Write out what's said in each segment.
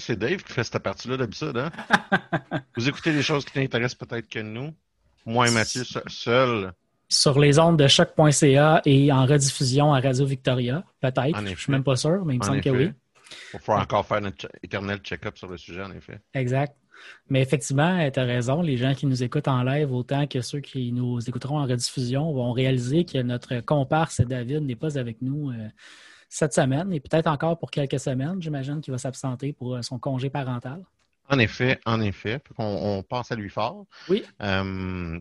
C'est Dave qui fait cette partie-là d'habitude. Hein? Vous écoutez des choses qui t'intéressent peut-être que nous. Moi et Mathieu seul. Sur les ondes de choc.ca et en rediffusion à Radio Victoria, peut-être. Je suis même pas sûr, mais il me semble que oui. Il faut encore faire notre éternel check-up sur le sujet, en effet. Exact. Mais effectivement, tu as raison. Les gens qui nous écoutent en live, autant que ceux qui nous écouteront en rediffusion, vont réaliser que notre comparse David n'est pas avec nous euh, cette semaine et peut-être encore pour quelques semaines. J'imagine qu'il va s'absenter pour euh, son congé parental. En effet, en effet. On, pense à lui fort. Oui. Euh,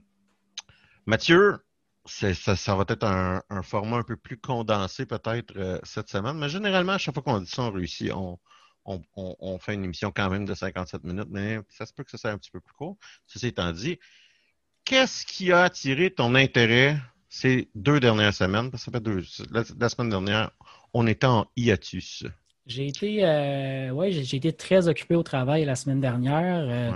Mathieu, ça, ça, va être un, format un peu plus condensé peut-être cette semaine, mais généralement, à chaque fois qu'on dit ça, on réussit. On, on, fait une émission quand même de 57 minutes, mais ça se peut que ça soit un petit peu plus court. Ceci étant dit, qu'est-ce qui a attiré ton intérêt ces deux dernières semaines? ça fait deux, la, semaine dernière, on était en hiatus. J'ai été, euh, ouais, j'ai été très occupé au travail la semaine dernière, euh,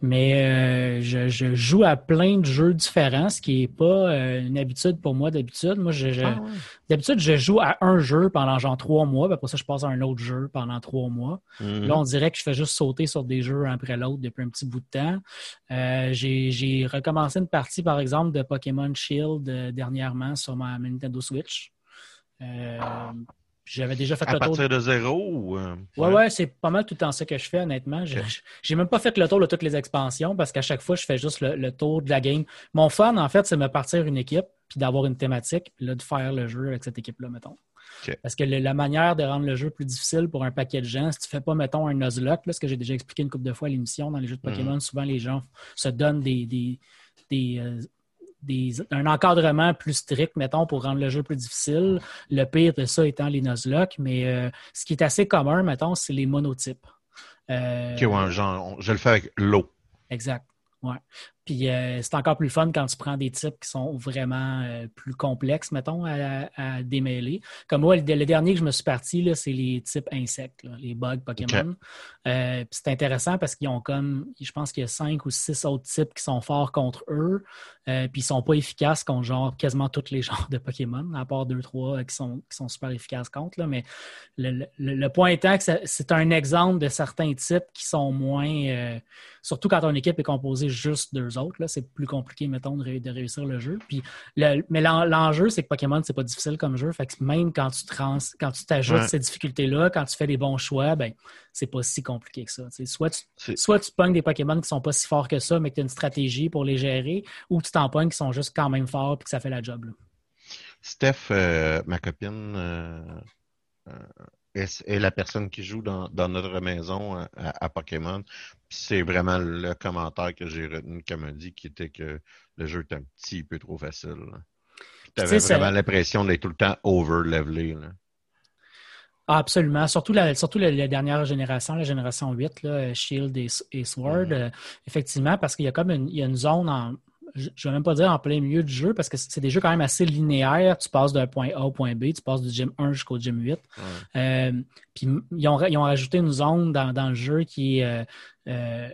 mais euh, je, joue à plein de jeux différents, ce qui n'est pas une habitude pour moi d'habitude. Moi, je, ah d'habitude, je joue à un jeu pendant genre trois mois, puis après ça, je passe à un autre jeu pendant trois mois. Mm-hmm. Là, on dirait que je fais juste sauter sur des jeux un après l'autre depuis un petit bout de temps. j'ai recommencé une partie, par exemple, de Pokémon Shield dernièrement sur ma Nintendo Switch. J'avais déjà fait le tour. À partir de zéro ou. Euh, ouais, ouais, c'est pas mal tout le temps ça que je fais, honnêtement. J'ai même pas fait le tour de toutes les expansions parce qu'à chaque fois, je fais juste le, tour de la game. Mon fun, en fait, c'est de me partir une équipe puis d'avoir une thématique, puis là, de faire le jeu avec cette équipe-là, mettons. Parce que la manière de rendre le jeu plus difficile pour un paquet de gens, si tu fais pas, mettons, un Nuzlocke, ce que j'ai déjà expliqué une couple de fois à l'émission, dans les jeux de Pokémon, mhm. souvent les gens se donnent des, des, euh, un encadrement plus strict, mettons, pour rendre le jeu plus difficile. Le pire de ça étant les Nuzlocke, mais euh, ce qui est assez commun, mettons, c'est les monotypes. Euh, OK, genre, je le fais avec l'eau. Exact. Ouais. Puis euh, c'est encore plus fun quand tu prends des types qui sont vraiment euh, plus complexes, mettons, à, démêler. Comme moi, le, dernier que je me suis parti, c'est les types insectes, les bugs Pokémon. Euh, c'est intéressant parce qu'ils ont comme, je pense qu'il y a cinq ou six autres types qui sont forts contre eux, puis ils sont pas efficaces contre genre quasiment tous les genres de Pokémon, à part deux, trois qui sont, qui sont super efficaces contre. Là. Mais le, point étant que c'est un exemple de certains types qui sont moins, surtout quand ton équipe est composée juste d'eux autres. C'est plus compliqué, mettons, de, réussir le jeu. Puis mais l'enjeu, c'est que Pokémon, c'est pas difficile comme jeu. Fait que même quand tu trans, quand tu t'ajoutes ces difficultés-là, quand tu fais des bons choix, ben c'est pas si compliqué que ça. soit tu, soit tu pognes des Pokémon qui sont pas si forts que ça, mais que tu as une stratégie pour les gérer, ou tu t'en pognes qui sont juste quand même forts et que ça fait la job. Steph, euh, ma copine, euh, euh, est, la personne qui joue dans, notre maison à Pokémon c'est vraiment le commentaire que j'ai retenu qu'elle m'a dit, qui était que le jeu est un petit peu trop facile. Tu avais vraiment l'impression d'être tout le temps over-levelé. Ah, absolument. Surtout la, surtout la, dernière génération, la génération 8, là, Shield et, Sword. Mm-hmm. Euh, effectivement, parce qu'il y a comme une, il y a une zone en, je ne vais même pas dire en plein milieu du jeu parce que c'est des jeux quand même assez linéaires. Tu passes d'un point A au point B, tu passes du gym 1 jusqu'au gym 8. Euh, puis ils ont, ils ont, rajouté une zone dans, le jeu qui est euh, euh,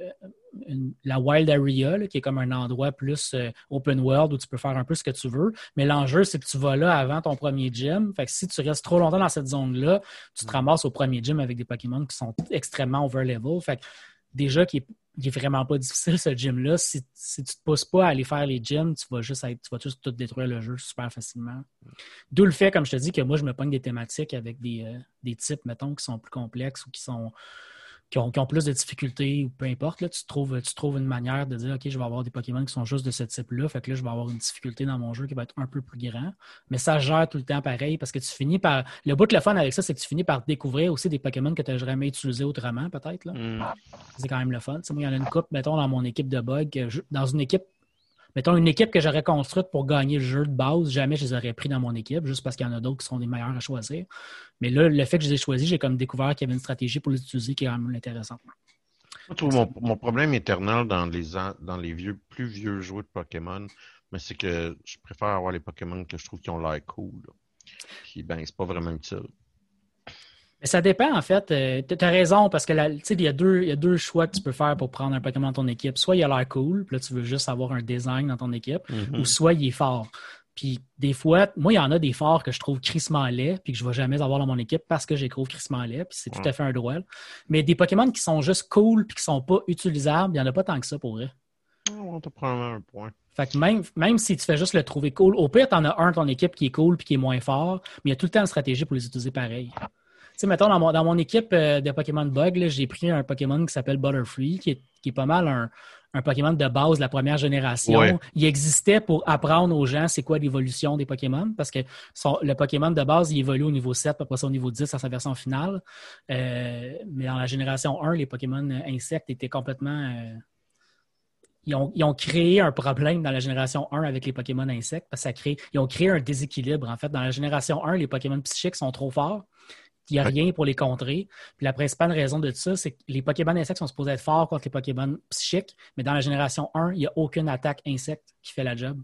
la Wild Area, qui est comme un endroit plus open world où tu peux faire un peu ce que tu veux. Mais l'enjeu, c'est que tu vas là avant ton premier gym. Fait que si tu restes trop longtemps dans cette zone-là, tu te ramasses au premier gym avec des Pokémon qui sont extrêmement over-level. Fait que déjà qui est il est vraiment pas difficile ce gym-là. Si, si, tu te pousses pas à aller faire les gyms, tu vas juste être, tu vas juste tout détruire le jeu super facilement. D'où le fait, comme je te dis, que moi, je me pogne des thématiques avec des, euh, des types, mettons, qui sont plus complexes ou qui sont qui ont, plus de difficultés ou peu importe, là, tu, trouves, tu trouves une manière de dire OK, je vais avoir des Pokémon qui sont juste de ce type-là, fait que là, je vais avoir une difficulté dans mon jeu qui va être un peu plus grand. Mais ça gère tout le temps pareil parce que tu finis par. Le bout de la fun avec ça, c'est que tu finis par découvrir aussi des Pokémon que tu n'as jamais utilisés autrement, peut-être. Mm. C'est quand même le fun. moi, il y en a une coupe, mettons, dans mon équipe de bug. Dans une équipe mettons, une équipe que j'aurais construite pour gagner le jeu de base, jamais je les aurais pris dans mon équipe, juste parce qu'il y en a d'autres qui sont des meilleurs à choisir. Mais là, le fait que je les ai choisis, j'ai comme découvert qu'il y avait une stratégie pour les utiliser qui est vraiment intéressante. Mon, mon, problème éternel dans les, dans les vieux, plus vieux jeux de Pokémon, mais c'est que je préfère avoir les Pokémon que je trouve qui ont l'air cool. Puis ben, c'est pas vraiment utile ça dépend, en fait. Euh, tu as raison, parce que il y, a deux, y a deux choix que tu peux faire pour prendre un Pokémon dans ton équipe. Soit il a l'air cool, puis là, tu veux juste avoir un design dans ton équipe, mm-hmm. ou soit il est fort. Puis des fois, moi, il y en a des forts que je trouve crissement laids, puis que je ne vais jamais avoir dans mon équipe parce que j'ai trouve crissement laid, puis c'est tout à fait un droit. Mais des Pokémon qui sont juste cool puis qui sont pas utilisables, il n'y en a pas tant que ça pour vrai. On te prend un point. Fait que même, même si tu fais juste le trouver cool, au pire, tu en as un de ton équipe qui est cool puis qui est moins fort, mais il y a tout le temps une stratégie pour les utiliser pareil. Tu sais, mettons, dans mon, dans mon équipe euh, de Pokémon Bug, j'ai pris un Pokémon qui s'appelle Butterfree, qui est, qui est pas mal un, un Pokémon de base de la première génération. Il existait pour apprendre aux gens c'est quoi l'évolution des Pokémon, parce que le Pokémon de base, il évolue au niveau 7, après ça au niveau 10 à sa version finale. Euh, mais dans la génération 1, les Pokémon insectes étaient complètement... Euh, ils, ont, ils, ont, créé un problème dans la génération 1 avec les Pokémon insectes, parce que ça crée, ils ont créé un déséquilibre. En fait, dans la génération 1, les Pokémon psychiques sont trop forts. Il n'y a rien pour les contrer. Puis la principale raison de ça, c'est que les Pokémon insectes sont supposés être forts contre les Pokémon psychiques, mais dans la génération 1, il n'y a aucune attaque insecte qui fait la job.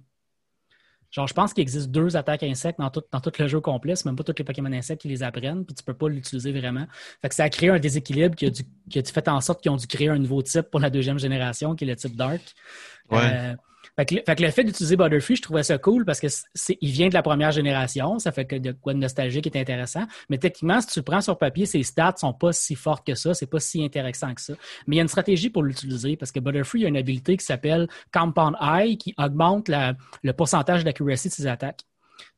Genre, je pense qu'il existe deux attaques insectes dans tout, dans tout le jeu complet. C'est même pas tous les Pokémon insectes qui les apprennent, puis tu peux pas l'utiliser vraiment. Fait que ça a créé un déséquilibre qui a, dû, qui a fait en sorte qu'ils ont dû créer un nouveau type pour la deuxième génération, qui est le type Dark. Ouais. Euh, fait que, le fait d'utiliser Butterfree, je trouvais ça cool parce que il vient de la première génération, ça fait que de quoi de nostalgique est intéressant. Mais techniquement, si tu le prends sur papier, ses stats sont pas si fortes que ça, c'est pas si intéressant que ça. Mais il y a une stratégie pour l'utiliser parce que Butterfree a une habilité qui s'appelle Compound Eye qui augmente le pourcentage d'accuracy de ses attaques.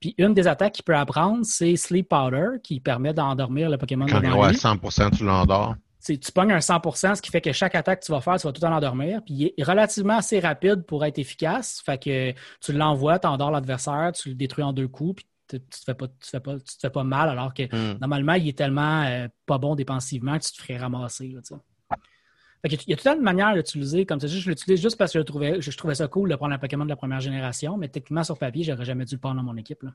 Puis une des attaques qu'il peut apprendre, c'est Sleep Powder qui permet d'endormir le Pokémon. Quand il à 100%, tu l'endors tu pognes un 100% ce qui fait que chaque attaque que tu vas faire, tu vas tout en endormir. Puis il est relativement assez rapide pour être efficace. Fait que tu l'envoies, tu endors l'adversaire, tu le détruis en deux coups, puis tu te fais pas, tu fais pas, tu te fais pas mal, alors que hmm. normalement, il est tellement euh, pas bon défensivement que tu te ferais ramasser. fait que, il y a tout un de manières d'utiliser. Comme dis, je l'utilise juste parce que je trouvais, je, trouvais ça cool de prendre un Pokémon de la première génération, mais techniquement, sur papier, j'aurais jamais dû le prendre dans mon équipe. Là.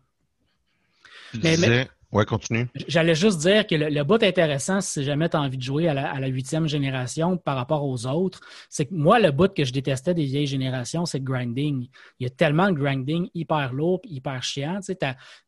mais, Ouais, continue. J'allais juste dire que le, le bout intéressant, si jamais tu as envie de jouer à la huitième génération par rapport aux autres, c'est que moi, le bout que je détestais des vieilles générations, c'est le grinding. Il y a tellement de grinding hyper lourd hyper chiant. Tu sais,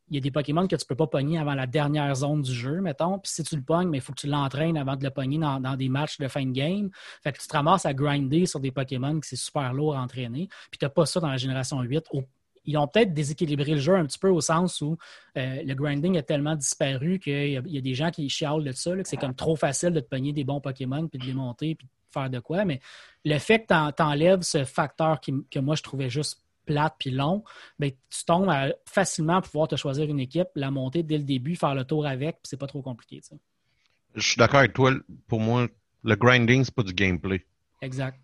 il y a des Pokémon que tu ne peux pas pogner avant la dernière zone du jeu, mettons. Puis si tu le pognes, il faut que tu l'entraînes avant de le pogner dans, dans, des matchs de fin de game. Fait que tu te ramasses à grinder sur des Pokémon qui c'est super lourd à entraîner. Puis tu n'as pas ça dans la génération 8 au ils ont peut-être déséquilibré le jeu un petit peu au sens où euh, le grinding a tellement disparu qu'il y, a des gens qui chialent de ça, que c'est comme trop facile de te pogner des bons Pokémon, puis de les monter, puis de faire de quoi. Mais le fait que tu enlèves ce facteur que moi je trouvais juste plate puis long, ben, tu tombes à facilement pouvoir te choisir une équipe, la monter dès le début, faire le tour avec, puis c'est pas trop compliqué. Je suis d'accord avec toi. Pour moi, le grinding, c'est pas du gameplay. Exact.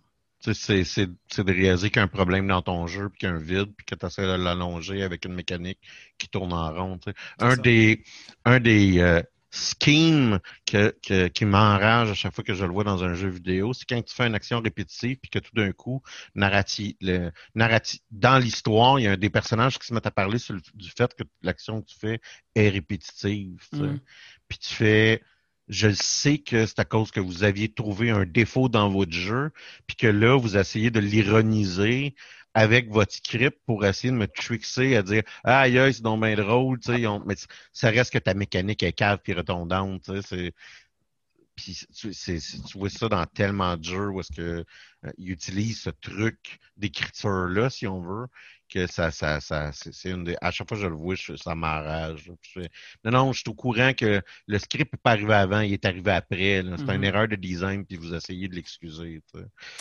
C'est de réaliser qu'il y a un problème dans ton jeu, puis qu'il y a un vide, puis que tu essaies de l'allonger avec une mécanique qui tourne en rond. Un des, un des euh, schemes que, que, qui m'enrage à chaque fois que je le vois dans un jeu vidéo, c'est quand tu fais une action répétitive, puis que tout d'un coup, narratif, le, narratif, dans l'histoire, il y a des personnages qui se mettent à parler sur du fait que l'action que tu fais est répétitive. Mm. Puis tu fais je sais que c'est à cause que vous aviez trouvé un défaut dans votre jeu, puis que là, vous essayez de l'ironiser avec votre script pour essayer de me trickser à dire Ah, aïe, c'est donc bien drôle, tu sais, mais ça reste que ta mécanique est cave et redondante, tu sais, puis tu, vois ça dans tellement de jeux où est-ce que euh, utilisent ce truc d'écriture là, si on veut, que ça, ça, ça c'est une des. À chaque fois que je le vois, ça m'enrage. Non, non, je suis au courant que le script n'est pas arrivé avant, il est arrivé après. C'est une mm-hmm. erreur de design, puis vous essayez de l'excuser.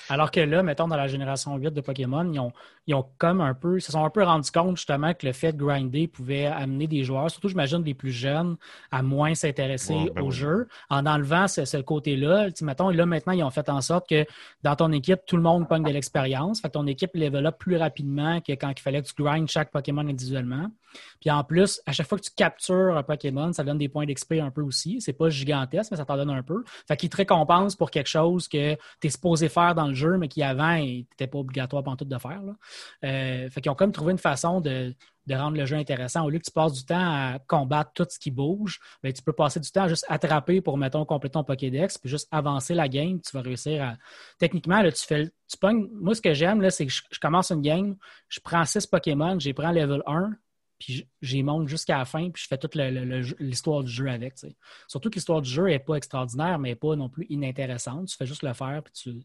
Alors que là, mettons, dans la génération 8 de Pokémon, ils ont, ils ont comme un peu, ils se sont un peu rendus compte justement que le fait de grinder pouvait amener des joueurs, surtout j'imagine des plus jeunes, à moins s'intéresser ben au jeu. En enlevant ce, côté-là, mettons, là maintenant, ils ont fait en sorte que dans ton équipe, tout le monde pogne de l'expérience. Fait que ton équipe level up plus rapidement que quand il fallait que tu grindes chaque Pokémon individuellement. Puis en plus, à chaque fois que tu captures un Pokémon, ça donne des points d'XP un peu aussi. C'est pas gigantesque, mais ça t'en donne un peu. Fait qu'il te récompense pour quelque chose que tu es supposé faire dans le jeu, mais qui avant n'était pas obligatoire pour tout de faire. Euh, fait qu'ils ont comme trouvé une façon de, rendre le jeu intéressant. Au lieu que tu passes du temps à combattre tout ce qui bouge, bien, tu peux passer du temps à juste attraper pour, mettons, compléter ton Pokédex, puis juste avancer la game. Tu vas réussir à. Techniquement, là, tu fais. Tu pognes... Moi, ce que j'aime, c'est que je, commence une game, je prends six Pokémon, j'ai prends level 1, puis j'y monte jusqu'à la fin, puis je fais toute l'histoire du jeu avec. Surtout que l'histoire du jeu n'est pas extraordinaire, mais pas non plus inintéressante. Tu fais juste le faire, puis tu,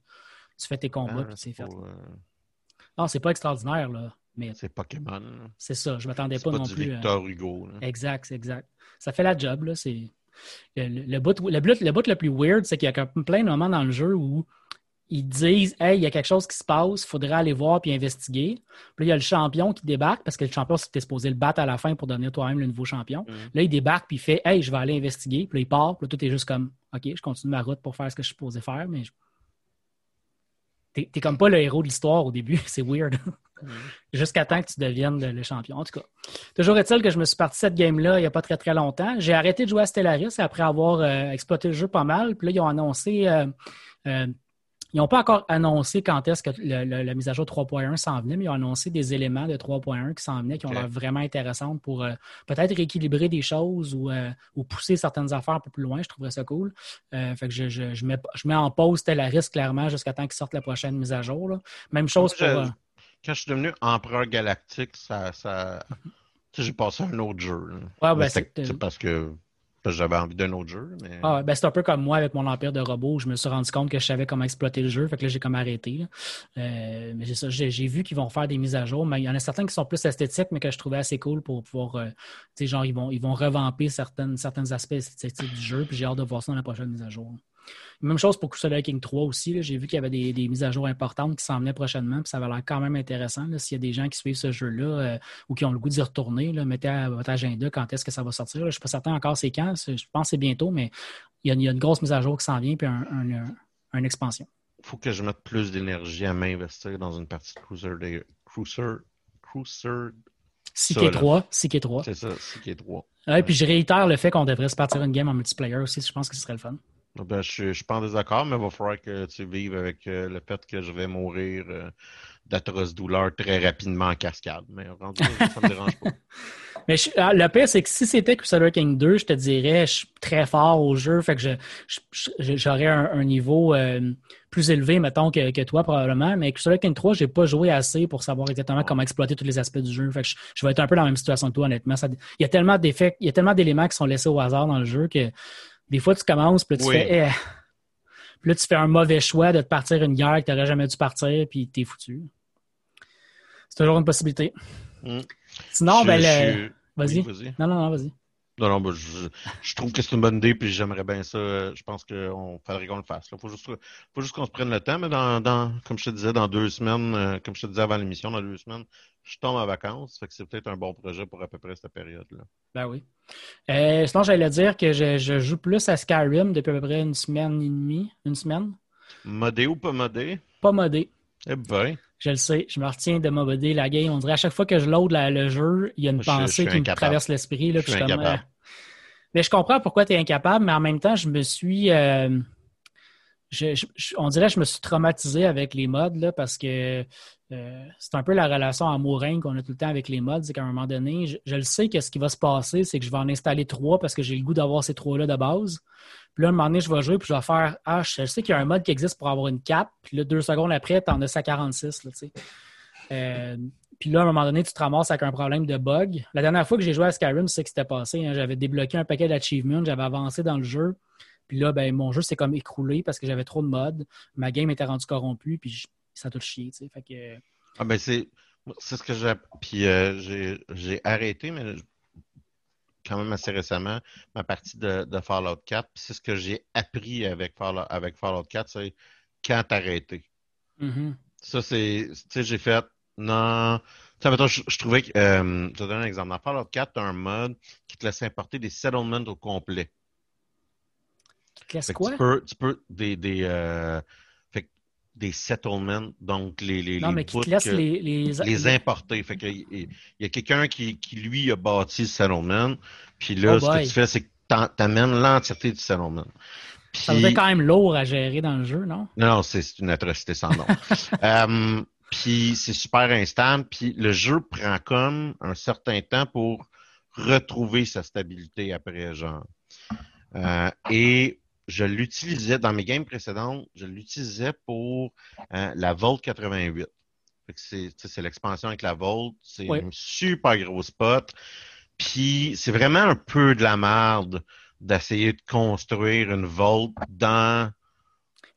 tu fais tes combats, ah, puis c'est fait. Euh, non, c'est pas extraordinaire, là. Mais c'est Pokémon. C'est ça, je m'attendais pas, non du plus. Victor Hugo. Exact, exact. Ça fait la job, là. C'est... Le, le, bout, le, bout, le bout le plus weird, c'est qu'il y a plein de moments dans le jeu où ils disent Hey, il y a quelque chose qui se passe, il faudrait aller voir puis investiguer. Puis là, il y a le champion qui débarque parce que le champion, c'était supposé le battre à la fin pour devenir toi-même le nouveau champion. Mm. Là, il débarque puis il fait Hey, je vais aller investiguer. Puis là, il part. Puis là, tout est juste comme OK, je continue ma route pour faire ce que je suis supposé faire, mais t'es, comme pas le héros de l'histoire au début. c'est weird. Mm. Jusqu'à temps que tu deviennes le, champion. En tout cas, toujours est-il que je me suis parti cette game-là il n'y a pas très très longtemps. J'ai arrêté de jouer à Stellaris après avoir euh, exploité le jeu pas mal. Puis là, ils ont annoncé. Euh, euh, ils n'ont pas encore annoncé quand est-ce que la mise à jour 3.1 s'en venait, mais ils ont annoncé des éléments de 3.1 qui s'en venaient, qui ont l'air vraiment intéressants pour euh, peut-être rééquilibrer des choses euh, ou, pousser certaines affaires un peu plus loin. Je trouverais ça cool. Euh, fait que je, mets, je mets en pause risque clairement jusqu'à temps qu'ils sortent la prochaine mise à jour. Même chose pour. quand je suis devenu empereur galactique, ça, ça... j'ai passé un autre jeu. Ouais, ben, c'est parce que j'avais envie d'un autre jeu. Ah, ben c'est un peu comme moi avec mon empire de robots. Je me suis rendu compte que je savais comment exploiter le jeu. Fait que là, j'ai comme arrêté. Euh, mais j'ai vu qu'ils vont faire des mises à jour. Mais il y en a certains qui sont plus esthétiques, mais que je trouvais assez cool pour pouvoir. Euh, tu sais, genre, ils vont, ils vont revamper certaines, certains aspects esthétiques du jeu. Puis j'ai hâte de voir ça dans la prochaine mise à jour. Même chose pour Crusader King 3 aussi. J'ai vu qu'il y avait des, mises à jour importantes qui s'en venaient prochainement. Puis ça va l'air quand même intéressant. S'il y a des gens qui suivent ce jeu-là euh, ou qui ont le goût d'y retourner, là, mettez à votre agenda quand est-ce que ça va sortir. Je ne suis pas certain encore c'est quand. Je pense que c'est bientôt, mais il y, a, une grosse mise à jour qui s'en vient puis une expansion. Il faut que je mette plus d'énergie à m'investir dans une partie de Crusader. Cruiser, Cruiser 6K3. 6K3. C'est ça, 6K3. Ouais, puis je réitère le fait qu'on devrait se partir une game en multiplayer aussi. Je pense que ce serait le fun. Ben, je, ne suis pas en désaccord, mais il va falloir que tu vives avec euh, le fait que je vais mourir euh, d'atroces douleurs très rapidement en cascade. Mais rendu, ça me dérange pas. Mais ah, le pire, c'est que si c'était Crusader King 2, je te dirais, je suis très fort au jeu, fait que j'aurais un, niveau euh, plus élevé, mettons, que, toi, probablement. Mais Crusader King 3, j'ai pas joué assez pour savoir exactement comment exploiter tous les aspects du jeu. Fait que je, vais être un peu dans la même situation que toi, honnêtement. il y a tellement d'effets, il y a tellement d'éléments qui sont laissés au hasard dans le jeu que des fois, tu commences, puis tu fais. Eh. Puis là, tu fais un mauvais choix de te partir une guerre que tu n'aurais jamais dû partir, puis t'es foutu. C'est toujours une possibilité. Hmm. Sinon, ben, vas-y. non, non, non, vas-y. Non, non, ben, je, trouve que c'est une bonne idée, puis j'aimerais bien ça. Je pense qu'on faudrait qu'on le fasse. Il faut juste, faut juste qu'on se prenne le temps, mais dans, comme je te disais, dans deux semaines, euh, comme je te disais avant l'émission, dans deux semaines, je tombe en vacances. Fait que c'est peut-être un bon projet pour à peu près cette période-là. Ben oui. Euh, sinon, j'allais dire que je, joue plus à Skyrim depuis à peu près une semaine et demie. Une semaine. Modé ou pas modé? Pas modé. Eh ben. Je le sais, je me retiens de modder la game. On dirait à chaque fois que je load le jeu, il y a une pensée qui me traverse l'esprit. Je, euh, mais je comprends pourquoi tu es incapable, mais en même temps, je me suis. Euh, on dirait que je me suis traumatisé avec les mods là, parce que euh, c'est un peu la relation amoureuse qu'on a tout le temps avec les mods. C'est qu'à un moment donné, je, le sais que ce qui va se passer, c'est que je vais en installer trois parce que j'ai le goût d'avoir ces trois-là de base. Puis là, à un moment donné, je vais jouer puis je vais faire Ah, je sais qu'il y a un mod qui existe pour avoir une cap. Puis là, deux secondes après, tu en as ça 46. Là, puis là, à un moment donné, tu te ramasses avec un problème de bug. La dernière fois que j'ai joué à Skyrim, c'est ce qui s'était passé. Hein. J'avais débloqué un paquet d'achievements, j'avais avancé dans le jeu. Puis là, ben, mon jeu s'est comme écroulé parce que j'avais trop de mods. Ma game était rendue corrompue, puis ça a tout chié. Fait que... Ah ben c'est ce que j'ai. Puis euh, j'ai arrêté, mais quand même assez récemment, ma partie de, Fallout 4. c'est ce que j'ai appris avec Fallout, avec Fallout 4, c'est quand arrêter. Mm-hmm. Ça, c'est. Tu sais, j'ai fait. Non. Tu sais, je, je, trouvais que. Euh, je te donne un exemple. Dans Fallout 4, tu as un mode qui te laisse importer des settlements au complet. Qu'est-ce quoi? Tu peux, tu peux des, des, euh, des settlements, donc les, les, non, mais qui te laisse les, les... les, importer. Fait que, il, y a quelqu'un qui, qui, lui, a bâti le settlement, puis là, oh ce que tu fais, c'est que tu amènes l'entièreté du settlement. Puis... Ça être quand même lourd à gérer dans le jeu, non? Non, non c'est une atrocité sans nom. euh, puis c'est super instable, puis le jeu prend comme un certain temps pour retrouver sa stabilité après, genre. Euh, et je l'utilisais dans mes games précédentes, je l'utilisais pour euh, la Volt 88. C'est l'expansion avec la Volt. C'est une super gros spot. Puis c'est vraiment un peu de la merde d'essayer de construire une Volt dans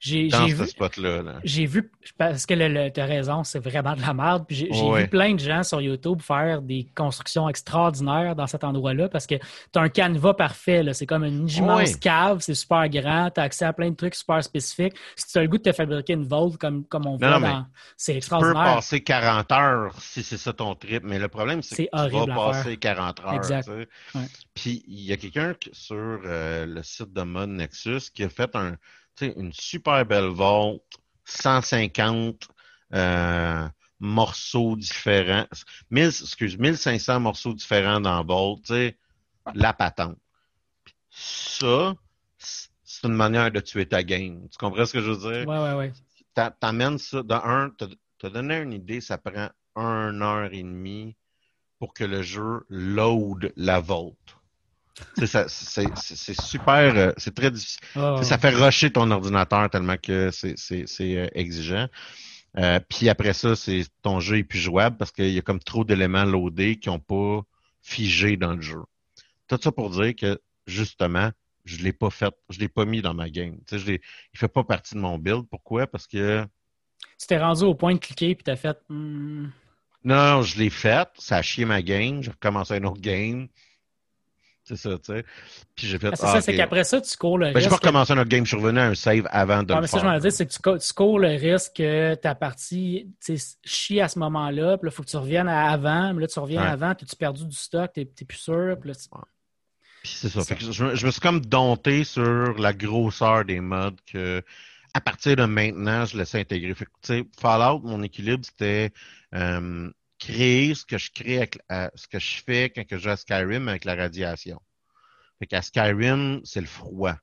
J'ai vu, j'ai vu, parce que le, le- t'as raison, c'est vraiment de la merde. Puis j'ai Ouais. vu plein de gens sur YouTube faire des constructions extraordinaires dans cet endroit-là parce que t'as un canevas parfait. C'est comme une immense Ouais. cave, c'est super grand, t'as accès à plein de trucs super spécifiques. Si tu as le goût de te fabriquer une vault comme, comme on voit non, dans. C'est Tu peux extraordinaire. passer 40 heures si c'est ça ton trip, mais le problème, c'est que tu vas passer faire. 40 heures. Exact. tu sais. Ouais. Puis il y a quelqu'un sur euh, le site de Mod Nexus qui a fait un, une super belle vault, 150 euh, morceaux différents, 1000, excuse, 1500 morceaux différents dans tu sais, la patente. Ça, c'est une manière de tuer ta game. Tu comprends ce que je veux dire? Ouais, ouais, ouais. t'a- t'amènes ça, de un, te donner une idée, ça prend une heure et demie pour que le jeu load la vault. Ça- C'est super, euh, c'est très difficile. Sais, Ça fait rusher ton ordinateur tellement que c'est euh, exigeant. Euh, puis après ça, c'est ton jeu est plus jouable parce qu'il y a comme trop d'éléments loadés qui n'ont pas figé dans le jeu. Tout ça pour dire que justement, je l'ai pas fait, je l'ai pas mis dans ma game. Tu sais, je il fait pas partie de mon build. Pourquoi? Parce que Tu t'es rendu au point de cliquer puis t'as fait. hmm, non, non, je l'ai fait, ça a chié ma game, j'ai recommencé un autre game. C'est ça, tu sais. Puis j'ai fait. ah, c'est ah, ça, c'est ok. qu'après ça, tu cours le Ben, j'ai pas risque. recommencé un autre game, je suis revenu à un save avant de le mais ça, je m'en dire, c'est que tu, co- tu cours le risque que ta partie tu chie à ce moment-là, puis là, il faut que tu reviennes à avant, mais là, tu reviens Ouais. avant, t'es-tu perdu du stock, t'es t'es plus sûr, puis là, tu- Puis c'est ça. Ça. Fait que je, me- je me suis comme dompté sur la grosseur des modes que à partir de maintenant, je laissais intégrer. Fait que, tu sais, Fallout, mon équilibre, c'était euh, créer ce que je crée avec, à- ce que je fais quand je joue à Skyrim avec la radiation. Fait qu'à Skyrim, c'est le froid.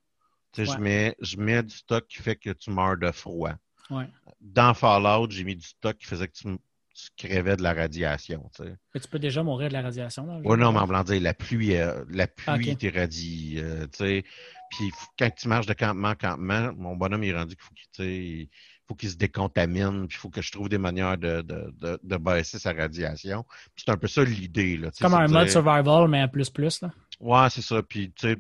Tu sais, Ouais. je mets, je mets du stock qui fait que tu meurs de froid. Ouais. Dans Fallout, j'ai mis du stock qui faisait que tu, tu crevais de la radiation. Tu sais. Mais tu peux déjà mourir de la radiation. Jeu? Ouais, non, mais en blanc dire, la pluie, euh, la pluie Ok. t'irradie, euh, tu sais. Puis quand tu marches de campement en campement, mon bonhomme il est rendu qu'il faut qu'il, tu sais, il faut qu'il se décontamine, puis il faut que je trouve des manières de, de, de, de baisser sa radiation. C'est un peu ça l'idée, sais, Comme c'est un de mode survival, mais à plus plus. Là. Ouais, c'est ça. Puis, tu sais,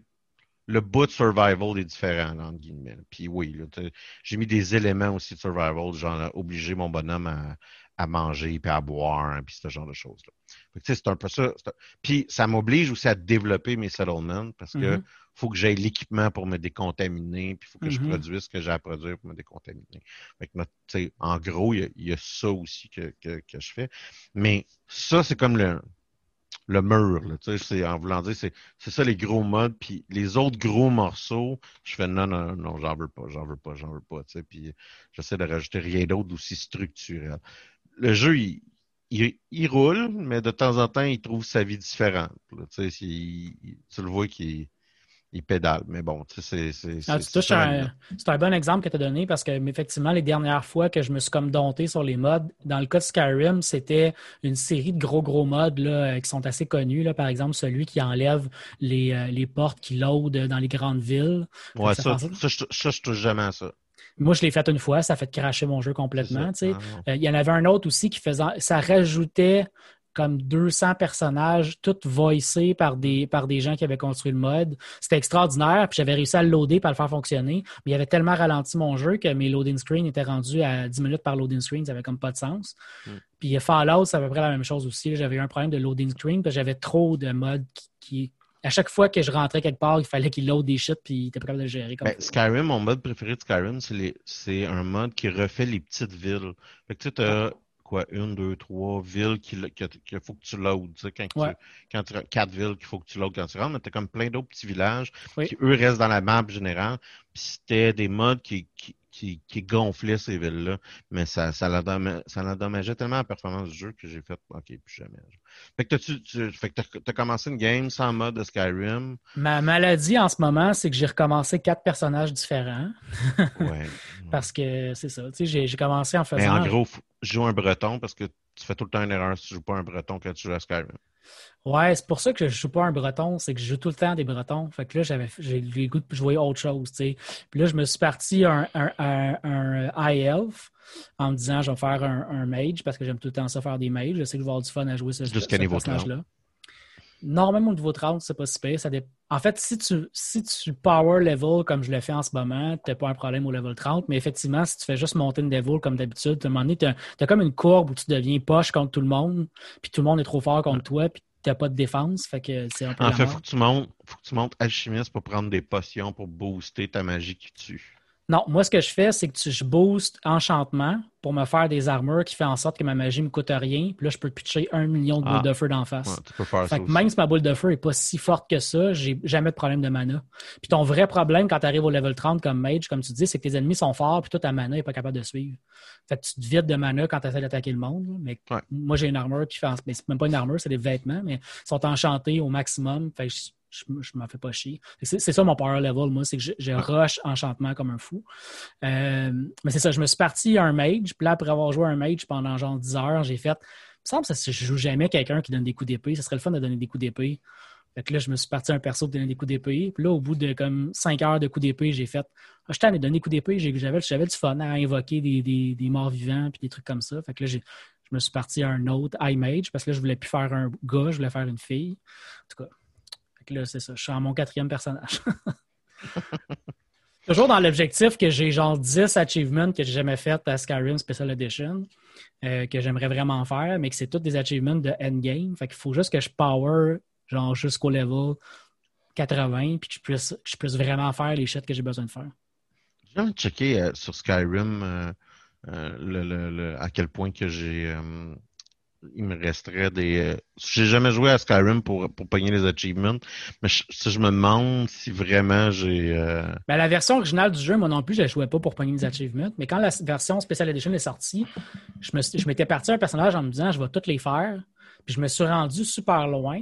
le bout de survival est différent, là, entre guillemets. Puis oui, j'ai mis des éléments aussi de survival, genre obliger mon bonhomme à, à manger, puis à boire, hein, puis ce genre de choses-là. C'est un peu ça. c'est Puis ça m'oblige aussi à développer mes settlements, parce que Mhm. Faut que j'aie l'équipement pour me décontaminer, puis il faut que je Mhm. produise ce que j'ai à produire pour me décontaminer. Fait que, notre- tu sais, en gros, il y a, il y a ça aussi que, que, que je fais. Mais ça, c'est comme le, le mur, là, en voulant dire, c'est, ça les gros modes, puis les autres gros morceaux, je fais non, non, non, j'en veux pas, j'en veux pas, j'en veux pas, puis j'essaie de rajouter rien d'autre d'aussi structurel. Le jeu, il, il, il roule, mais de temps en temps, il trouve sa vie différente, là, il- tu le vois qu'il il pédale, mais bon, tu sais, c'est, c'est, Ah, un, bon exemple que tu as donné parce que, effectivement, les dernières fois que je me suis comme dompté sur les modes, dans le cas de Skyrim, c'était une série de gros, gros modes là, euh, qui sont assez connus. Là. Par exemple, celui qui enlève les, euh, les portes qui load dans les grandes villes. Ouais, ça ça, je, ça, je touche jamais à ça. Moi, je l'ai fait une fois, ça a fait cracher mon jeu complètement. Ah. Euh, il y en avait un autre aussi qui faisait, ça rajoutait comme 200 personnages, tous voicés par des, par des gens qui avaient construit le mode. C'était extraordinaire, puis j'avais réussi à le loader, par le faire fonctionner. Mais il avait tellement ralenti mon jeu que mes loading screens étaient rendus à 10 minutes par loading screen, ça avait comme pas de sens. Mm. Puis Fallout, c'est à peu près la même chose aussi. J'avais eu un problème de loading screen, parce que j'avais trop de modes qui, qui- À chaque fois que je rentrais quelque part, il fallait qu'il load des shit, puis il était pas capable de le gérer. Comme Ben. Skyrim, mon mode préféré de Skyrim, c'est un mode qui refait les petites villes. Fait que tu sais, t'as quoi, une, deux, trois villes qu'il faut que tu loads. Tu sais, quand, Ouais. tu, quand tu quatre villes qu'il faut que tu loads quand tu rentres, mais t'as comme plein d'autres petits villages Oui. qui, eux, restent dans la map générale. Puis c'était des modes qui, qui, qui, qui gonflaient ces villes-là. Mais ça, ça l'endommage- ça l'endommageait tellement la performance du jeu que j'ai fait, OK, plus jamais. Fait que tu, fait que t'as, commencé une game sans mode de Skyrim? Ma maladie en ce moment, c'est que j'ai recommencé quatre personnages différents. Ouais. Parce que c'est ça. Tu sais, j'ai commencé en Mais faisant. en gros, joue un breton parce que tu fais tout le temps une erreur si tu joues pas un breton quand tu joues à Skyrim. Ouais, c'est pour ça que je joue pas un breton, c'est que je joue tout le temps des bretons. Fait que là, j'avais j'ai le goût de jouer autre chose, tu sais. Puis là, je me suis parti un, un, un, un High Elf en me disant je vais faire un, mage parce que j'aime tout le temps ça faire des mages. Je sais que je vais avoir du fun à jouer ce, Jusqu'à ce niveau personnage-là. Même au niveau 30, c'est pas si pire. Ça En fait, si tu, si tu power level comme je le fais en ce moment, tu n'as pas un problème au level 30. Mais effectivement, si tu fais juste monter une level comme d'habitude, à un moment donné, tu as, comme une courbe où tu deviens poche contre tout le monde, puis tout le monde est trop fort contre toi, puis tu n'as pas de défense. Fait que c'est un peu En fait, faut, que tu montes, faut que tu montes alchimiste pour prendre des potions pour booster ta magie qui tue. Non, moi, ce que je fais, c'est que je booste enchantement pour me faire des armures qui fait en sorte que ma magie me coûte rien. Puis là, je peux pitcher un million de boules ah. de feu d'en face. tu peux faire fait que même si ma boule de feu n'est pas si forte que ça, j'ai jamais de problème de mana. Puis ton vrai problème quand tu arrives au level 30 comme mage, comme tu dis, c'est que tes ennemis sont forts puis toi, ta mana n'est pas capable de suivre. Fait que tu te vides de mana quand tu essaies d'attaquer le monde. Mais moi, j'ai une armure qui fait... En... Mais c'est même pas une armure, c'est des vêtements, mais ils sont enchantés au maximum. Fait que je, je m'en fais pas chier. C'est ça mon power level, moi, c'est que je, rush enchantement comme un fou. Euh, mais c'est ça, je me suis parti à un mage, puis là, après avoir joué un mage pendant genre 10 heures, j'ai fait. Il me semble que je joue jamais quelqu'un qui donne des coups d'épée. Ce serait le fun de donner des coups d'épée. Fait que là, je me suis parti à un perso pour donner des coups d'épée. Puis là, au bout de comme 5 heures de coups d'épée, j'ai fait. Ah, je t'en ai donné des coups d'épée, j'avais du fun à invoquer des, des, des morts vivants puis des trucs comme ça. Fait que là, je me suis parti à un autre iMage parce que là, je voulais plus faire un gars, je voulais faire une fille. En tout cas, c'est ça. Je suis en mon quatrième personnage. Toujours dans l'objectif que j'ai genre 10 achievements que j'ai jamais fait à Skyrim Special Edition, euh, que j'aimerais vraiment faire, mais que c'est tous des achievements de endgame. Fait qu'il faut juste que je power genre jusqu'au level 80 puis que je puisse, je vraiment faire les shit que j'ai besoin de faire. J'ai envie de checker euh, sur Skyrim euh, à quel point que j'ai il me resterait des. Euh, j'ai jamais joué à Skyrim pour, pour pogner les achievements, mais je, je me demande si vraiment j'ai. Euh, ben, la version originale du jeu, moi non plus, je ne jouais pas pour pogner les achievements, mais quand la version Special Edition est sortie, je, me, je m'étais parti un personnage en me disant je vais toutes les faire, puis je me suis rendu super loin.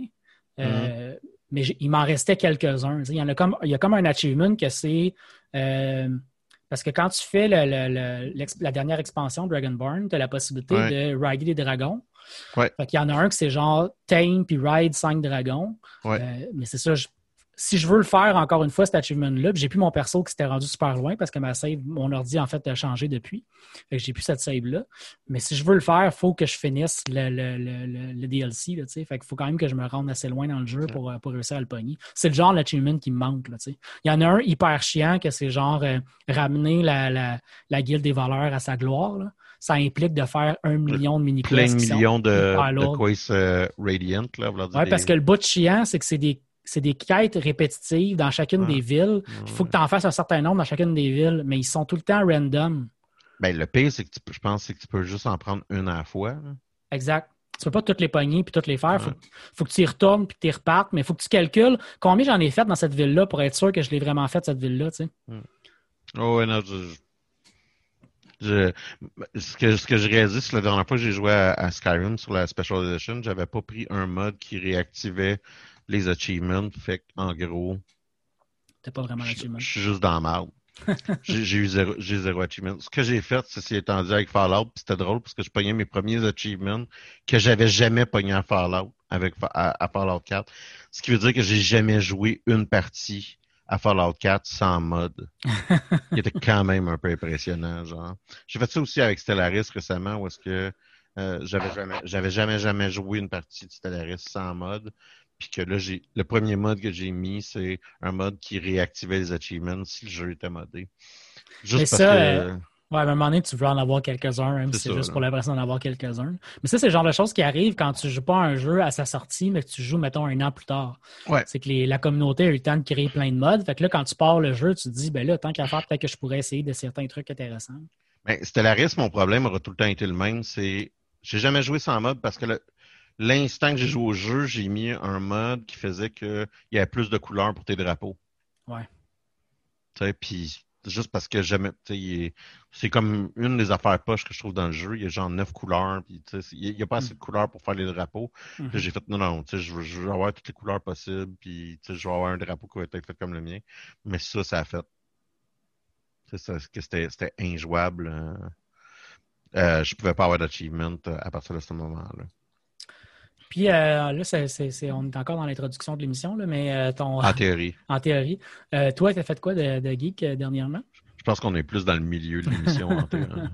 Euh, mm-hmm. Mais il m'en restait quelques-uns. Il y, en a comme, il y a comme un achievement que c'est. Parce que quand tu fais la dernière expansion Dragonborn, tu as la possibilité de rider des dragons. Ouais. Fait qu'il y en a un qui c'est genre Tame puis Ride 5 dragons. Euh, mais c'est ça, si je veux le faire encore une fois, cet achievement-là, j'ai plus mon perso qui s'était rendu super loin parce que ma save, mon ordi en fait a changé depuis. Fait que j'ai plus cette save-là. Mais si je veux le faire, il faut que je finisse le, le, DLC. Là, fait qu'il faut quand même que je me rende assez loin dans le jeu pour, pour réussir à le pogner. C'est le genre d'achievement qui me manque. Là, il y en a un hyper chiant que c'est genre euh, ramener la, la, guilde des voleurs à sa gloire. Là ça implique de faire un million de mini-quests. Plein de millions de, de euh, Radiant. Là, oui, parce que le bout de chiant, c'est que c'est des, des quêtes répétitives dans chacune des villes. Il faut que tu en fasses un certain nombre dans chacune des villes, mais ils sont tout le temps random. Ben, le pire, c'est que tu, je pense que tu peux juste en prendre une à la fois. Exact. Tu peux pas toutes les pogner puis toutes les faire. Il faut, que tu y retournes puis que tu y repartes, mais il faut que tu calcules combien j'en ai fait dans cette ville-là pour être sûr que je l'ai vraiment fait, cette ville-là. Tu sais. Oh, ouais, non, je, je, ce, que, ce que j'ai réalisé, c'est la dernière fois que j'ai joué à, Skyrim sur la Special Edition, j'avais pas pris un mode qui réactivait les achievements. Fait en gros. T'es pas vraiment achievement. Je suis juste dans la merde. j'ai eu zéro, j'ai zéro achievement. Ce que j'ai fait, c'est s'y étendu avec Fallout, c'était drôle parce que je pognais mes premiers achievements que j'avais jamais pogné à Fallout avec à Fallout 4. Ce qui veut dire que j'ai jamais joué une partie à Fallout 4 sans mode. qui était quand même un peu impressionnant, genre. J'ai fait ça aussi avec Stellaris récemment, où est-ce que euh, j'avais jamais, j'avais jamais, jamais joué une partie de Stellaris sans mode. Puis que là, j'ai le premier mode que j'ai mis, c'est un mode qui réactivait les achievements si le jeu était modé. Juste parce que. Euh, Ouais, à un moment donné, tu veux en avoir quelques-uns, même si c'est juste pour l'impression d'en avoir quelques-uns. Mais ça, c'est le genre de choses qui arrivent quand tu joues pas un jeu à sa sortie, mais que tu joues, mettons, un an plus tard. Ouais. C'est que la communauté a eu le temps de créer plein de modes. Fait que là, quand tu pars le jeu, tu te dis, ben là, tant qu'à faire, peut-être que je pourrais essayer de certains trucs intéressants. Ben, Stellaris, mon problème aura tout le temps été le même. C'est, j'ai jamais joué sans mode parce que l'instant que j'ai joué au jeu, j'ai mis un mode qui faisait qu'il y avait plus de couleurs pour tes drapeaux. Ouais. Tu sais, puis juste parce que j'aime. C'est comme une des affaires poches que je trouve dans le jeu. Il y a genre neuf couleurs. Puis, il n'y a pas assez de couleurs pour faire les drapeaux. Mm-hmm. J'ai fait non, non, je veux, je veux avoir toutes les couleurs possibles. Puis je veux avoir un drapeau qui va être fait comme le mien. Mais ça, ça a fait. C'était injouable. Hein. Euh, je pouvais pas avoir d'achievement euh, à partir de ce moment-là. Puis euh, là, c'est, on est encore dans l'introduction de l'émission, mais euh, ton. En théorie. en théorie. Euh, toi, tu as fait quoi de, geek dernièrement? Je pense qu'on est plus dans le milieu de l'émission.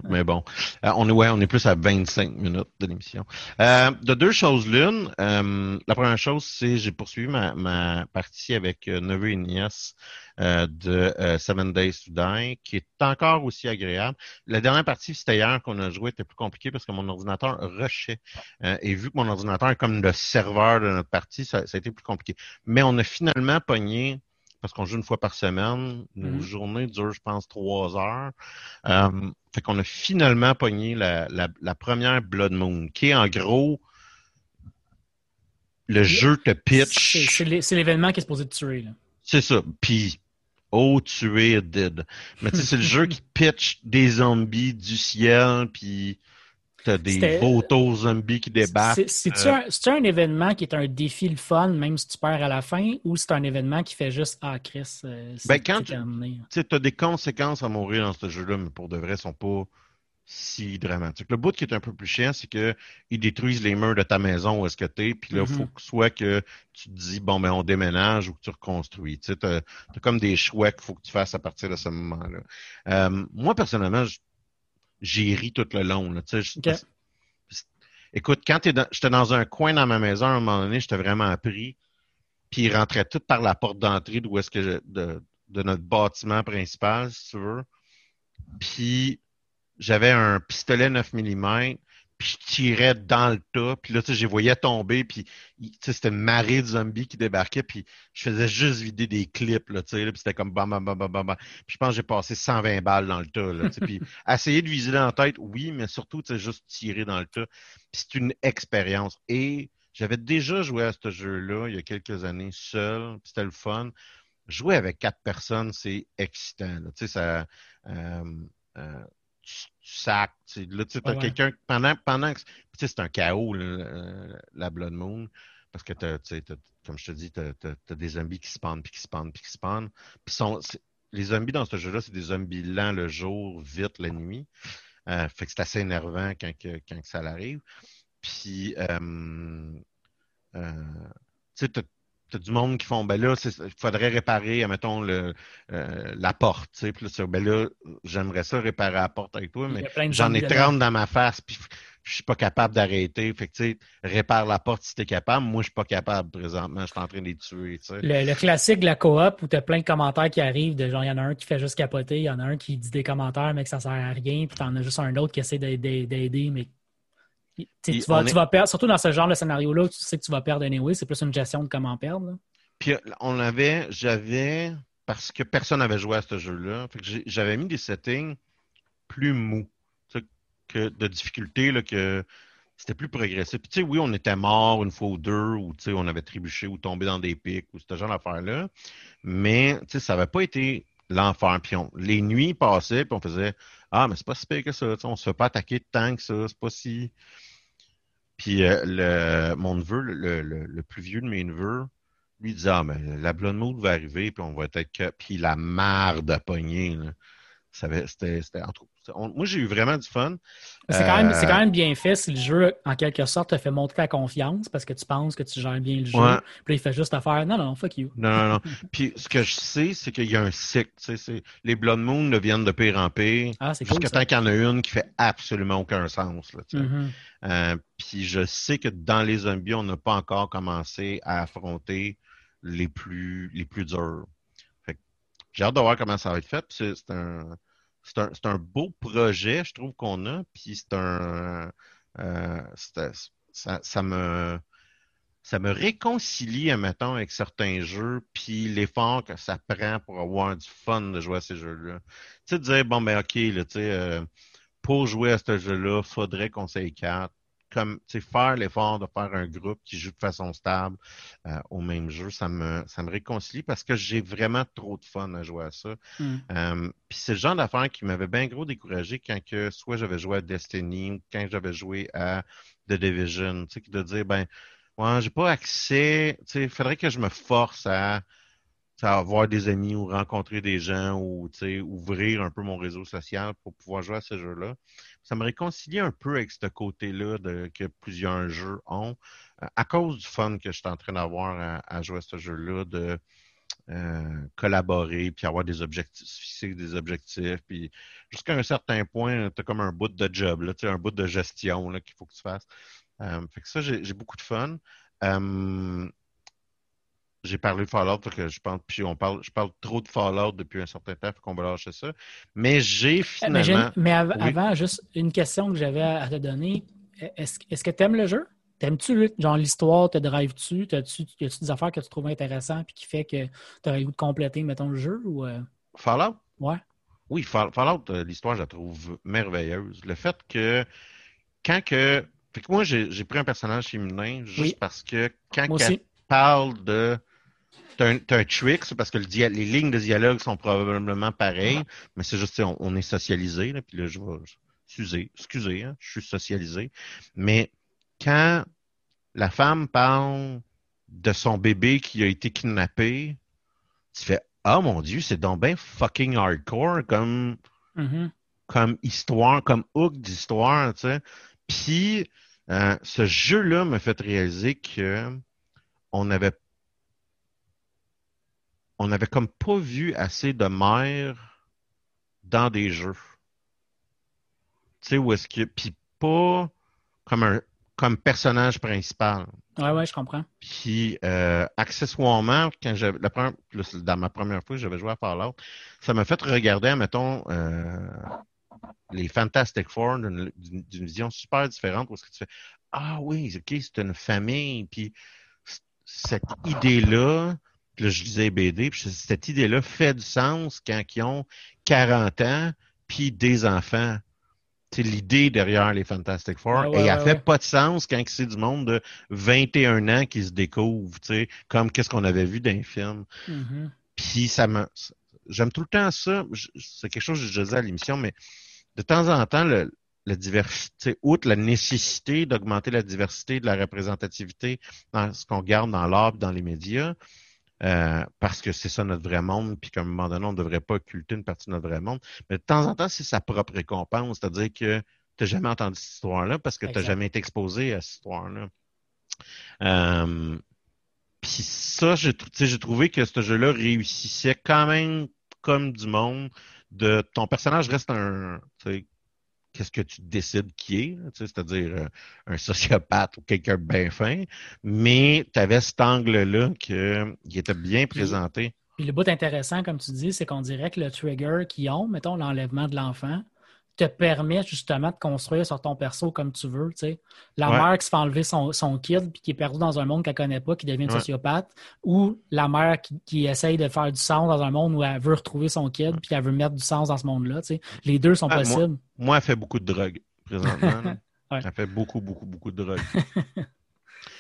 mais bon, euh, on est ouais, on est plus à 25 minutes de l'émission. Euh, de deux choses l'une. Euh, la première chose, c'est j'ai poursuivi ma, ma partie avec euh, Neveu et nièce de Seven Days to Die, qui est encore aussi agréable. La dernière partie, c'était hier qu'on a joué, était plus compliqué parce que mon ordinateur rushait. et vu que mon ordinateur est comme le serveur de notre partie, ça, ça a été plus compliqué. Mais on a finalement pogné parce qu'on joue une fois par semaine. Nos mm-hmm. journées durent, je pense, trois heures. Euh, fait qu'on a finalement pogné la, première Blood Moon, qui est en gros le jeu te pitch. C'est l'événement qui est supposé te tuer. C'est ça. Puis, oh, tuer dead. Mais tu sais, c'est le jeu qui pitch des zombies du ciel, puis T'as des photos zombies qui. C'est-tu euh, un, un, événement qui est un défi le fun, même si tu perds à la fin, ou c'est un événement qui fait juste Ah, Chris, euh, ben, quand tu as des conséquences à mourir dans ce jeu-là, mais pour de vrai, sont pas si dramatiques. Le bout qui est un peu plus chiant, c'est qu'ils détruisent les murs de ta maison où est-ce que tu es, puis là, il faut mm-hmm. que soit que tu te dis, bon, ben, on déménage ou que tu reconstruis. Tu as, as, comme des choix qu'il faut que tu fasses à partir de ce moment-là. Euh, moi, personnellement, je j'ai ri tout le long. Là, Écoute, quand j'étais dans un coin dans ma maison, à un moment donné, j'étais vraiment pris. Puis il rentrait tout par la porte d'entrée d'où est-ce que de, de, notre bâtiment principal, si tu veux. Puis j'avais un pistolet 9 mm puis je tirais dans le tas, puis là, tu sais, je voyais tomber, puis tu sais, c'était une marée de zombies qui débarquaient, puis je faisais juste vider des clips, là, tu sais, puis c'était comme bam, bam, bam, bam, bam, Puis je pense que j'ai passé 120 balles dans le tas, là, tu sais, puis essayer de viser dans la tête, oui, mais surtout, tu sais, juste tirer dans le tas. Puis c'est une expérience. Et j'avais déjà joué à ce jeu-là il y a quelques années seul, puis c'était le fun. Jouer avec quatre personnes, c'est excitant, tu sais, ça... Euh, euh, tu, sac. Là, tu as quelqu'un. Pendant, pendant que. c'est un chaos, euh, la Blood Moon. Parce que, comme je te dis, tu as, des zombies qui spawnent, puis qui spawnent, puis qui spawnent. Puis sont, les zombies dans ce jeu-là, c'est des zombies lents le jour, vite la nuit. Euh, fait que c'est assez énervant quand, quand ça arrive. Puis, euh, euh, tu sais, t'as du monde qui font ben là, il faudrait réparer, mettons, le, euh, la porte. Tu sais, puis là, ben là, j'aimerais ça réparer la porte avec toi, mais j'en ai 30 dans ma face, puis je suis pas capable d'arrêter. Fait que tu sais, répare la porte si t'es capable. Moi, je suis pas capable présentement. Je suis en train de les tuer. Tu sais. le, classique de la coop où t'as plein de commentaires qui arrivent, de genre, il y en a un qui fait juste capoter, il y en a un qui dit des commentaires, mais que ça sert à rien, puis t'en as juste un autre qui essaie d'aider, mais tu vas, perdre, surtout dans ce genre de scénario-là, tu sais que tu vas perdre anyway, c'est plus une gestion de comment perdre. Puis on avait, j'avais, parce que personne n'avait joué à ce jeu-là, j'avais mis des settings plus mous, que de difficulté, là, que c'était plus progressif. Puis tu sais, oui, on était mort une fois ou deux, ou tu sais, on avait trébuché ou tombé dans des pics, ou ce genre d'affaires-là. Mais tu sais, ça n'avait pas été l'enfer. Puis les nuits passaient, puis on faisait Ah, mais c'est pas si pire que ça. On se fait pas attaquer tant que ça. C'est pas si. Puis euh, le, mon neveu, le, le, plus vieux de mes neveux, lui disait Ah, mais la blonde mode va arriver, puis on va être que. Puis la marde à pogner. C'était, en tout moi, j'ai eu vraiment du fun. C'est quand, euh, même bien fait si le jeu, en quelque sorte, te fait montrer ta confiance parce que tu penses que tu gères bien le jeu. Puis il fait juste affaire. Non, non, fuck you. Non, non, non. Puis ce que je sais, c'est qu'il y a un cycle. Les Blood Moon viennent de pire en pire. Ah, c'est cool. Jusqu'à tant qu'il y en a une qui fait absolument aucun sens. Mm-hmm. Euh, puis je sais que dans les zombies, on n'a pas encore commencé à affronter les plus, les plus durs. J'ai hâte de voir comment ça va être fait. C'est un c'est un, un, beau projet, je trouve qu'on a, puis c'est un euh, ça, ça, me ça me réconcilie, admettons, avec certains jeux, puis l'effort que ça prend pour avoir du fun de jouer à ces jeux-là. Tu sais, dire, bon, ben, OK, là, tu euh, pour jouer à ce jeu-là, faudrait qu'on s'écarte comme faire l'effort de faire un groupe qui joue de façon stable euh, au même jeu, ça me, ça me réconcilie parce que j'ai vraiment trop de fun à jouer à ça. Hmm. Euh, puis c'est le genre d'affaire qui m'avait bien gros découragé quand que soit j'avais joué à Destiny ou quand j'avais joué à The Division, tu sais, de dire ben ouais, j'ai pas accès, tu sais, faudrait que je me force à avoir des amis ou rencontrer des gens ou ouvrir un peu mon réseau social pour pouvoir jouer à ce jeu-là. Ça me réconcilie un peu avec ce côté-là que plusieurs jeux ont, euh, à cause du fun que je suis en train d'avoir à, jouer à ce jeu-là, de collaborer, puis avoir des objectifs, des objectifs, puis jusqu'à un certain point, tu as comme un bout de job, là, un bout de gestion qu'il faut que tu fasses. fait que ça, j'ai beaucoup de fun j'ai parlé de Fallout, que je pense, puis on parle, je parle trop de Fallout depuis un certain temps, qu'on va lâcher ça. Mais j'ai euh, finalement. Mais, avant, juste une question que j'avais à te donner. Est-ce est que tu aimes le jeu? T'aimes-tu genre l'histoire, te drives-tu? As-tu des affaires que tu trouves intéressantes et qui fait que tu aurais le goût de compléter, mettons, le jeu? Ou, euh? Fallout? Ouais. Oui, Fallout, euh, l'histoire, je la trouve merveilleuse. Le fait que quand que. Fait que moi, j'ai pris un personnage féminin juste parce que quand elle parle de T'as un, un, trick, c'est parce que les lignes de dialogue sont probablement pareilles, mais c'est juste, on, on est socialisé, là, puis là, je vais excusez, excusez, hein, je suis socialisé. Mais quand la femme parle de son bébé qui a été kidnappé, tu fais Ah mon Dieu, c'est donc bien fucking hardcore comme, mm-hmm. comme histoire, comme hook d'histoire, tu sais. Puis euh, ce jeu-là m'a fait réaliser que on avait on n'avait comme pas vu assez de mères dans des jeux. Tu sais, où est-ce que. Puis pas comme un comme personnage principal. Ouais, ouais, je comprends. Puis, euh, accessoirement, quand j'avais la première, dans ma première fois que j'avais joué à Fallout, ça m'a fait regarder, mettons, euh, les Fantastic Four d'une vision super différente où ce que tu fais Ah oui, ok, c'est une famille, puis cette idée-là, puis là, je lisais BD, puis cette idée-là fait du sens quand ils ont 40 ans, puis des enfants. C'est l'idée derrière les Fantastic Four. et elle fait pas de sens quand c'est du monde de 21 ans qui se découvre, tu sais, comme qu'est-ce qu'on avait vu dans les films. Mm-hmm. Puis ça me... J'aime tout le temps ça. C'est quelque chose que je disais à l'émission, mais de temps en temps, le, la diversité, outre la nécessité d'augmenter la diversité de la représentativité dans ce qu'on garde dans l'art dans les médias, euh, parce que c'est ça notre vrai monde, puis qu'à un moment donné, on ne devrait pas occulter une partie de notre vrai monde. Mais de temps en temps, c'est sa propre récompense, c'est-à-dire que tu n'as jamais entendu cette histoire-là parce que tu n'as jamais été exposé à cette histoire-là. Euh, puis ça, j'ai trouvé que ce jeu-là réussissait quand même comme du monde. De ton personnage reste un qu'est-ce que tu décides qui est, c'est-à-dire euh, un sociopathe ou quelqu'un bien fin, mais tu avais cet angle-là qui était bien présenté. Puis le bout intéressant, comme tu dis, c'est qu'on dirait que le trigger qu'ils ont, mettons l'enlèvement de l'enfant, te permet justement de construire sur ton perso comme tu veux. La mère qui se fait enlever son, son kid puis qui est perdu dans un monde qu'elle ne connaît pas, qui devient une sociopathe, ou la mère qui, essaye de faire du sens dans un monde où elle veut retrouver son kid puis elle veut mettre du sens dans ce monde-là. Les deux sont ah, possibles. Moi, elle fait beaucoup de drogue présentement. Elle fait beaucoup, beaucoup, beaucoup de drogue.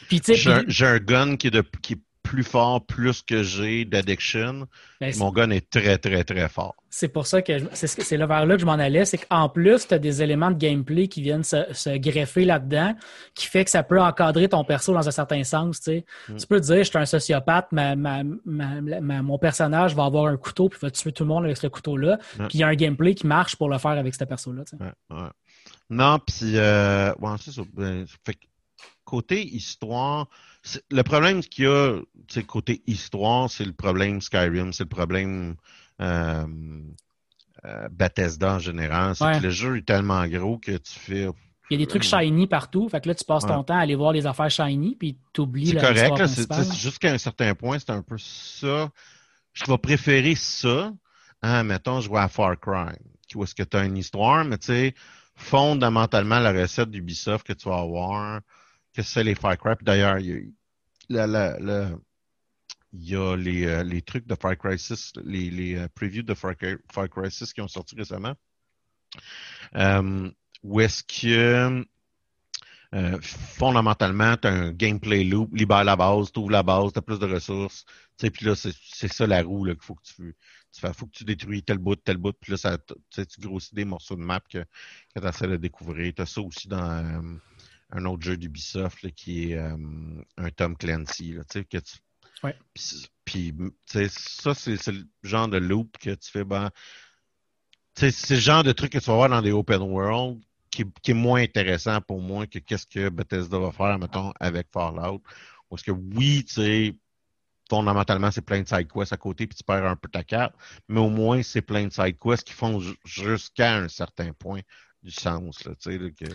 J'ai un, gun qui est, de, qui plus fort, plus que j'ai d'addiction. Ben, mon gun est très, très, très fort. C'est pour ça que c'est le vers là que je m'en allais. C'est qu'en plus, tu as des éléments de gameplay qui viennent se, greffer là-dedans, qui fait que ça peut encadrer ton perso dans un certain sens. Tu, mm. peux te dire, je suis un sociopathe, mon personnage va avoir un couteau puis va tuer tout le monde avec ce couteau-là. Puis il y a un gameplay qui marche pour le faire avec ce perso-là. Non, puis, euh, c'est ça. Ben, côté histoire, le problème qu'il y a, côté histoire, c'est le problème Skyrim, c'est le problème euh, euh, Bethesda en général. C'est que le jeu est tellement gros que tu fais. Il y a des trucs shiny partout. Fait que là, tu passes ton temps à aller voir les affaires shiny, puis tu oublies C'est correct. C'est, jusqu'à un certain point, c'est un peu ça. Je vais préférer ça. Hein, mettons, je vois à Far Cry, où est-ce que tu as une histoire, mais tu sais, fondamentalement, la recette d'Ubisoft que tu vas avoir, que c'est les Cry. D'ailleurs, il y a, euh, les, trucs de Cry 6, les, euh, previews de Cry 6 qui ont sorti récemment. Euh, où est-ce que euh, fondamentalement, tu as un gameplay loop, libère la base, tu la base, tu as plus de ressources. Puis là, c'est ça la roue qu'il faut que tu, fais. faut que tu détruis tel bout, tel bout, puis là, ça, tu grossis des morceaux de map que, que tu essaies de découvrir. Tu as ça aussi dans un autre jeu d'Ubisoft qui est euh, un Tom Clancy. Là, que tu... ouais. Puis, ça, c'est le genre de loop que tu fais. Ben, c'est le genre de truc que tu vas voir dans des open world qui, qui est moins intéressant pour moi que qu'est-ce que Bethesda va faire, mettons, avec Fallout. Parce que oui, tu sais, fondamentalement, c'est plein de side quests à côté, puis tu perds un peu ta carte. Mais au moins, c'est plein de side quests qui font jusqu'à un certain point du sens. Là, que...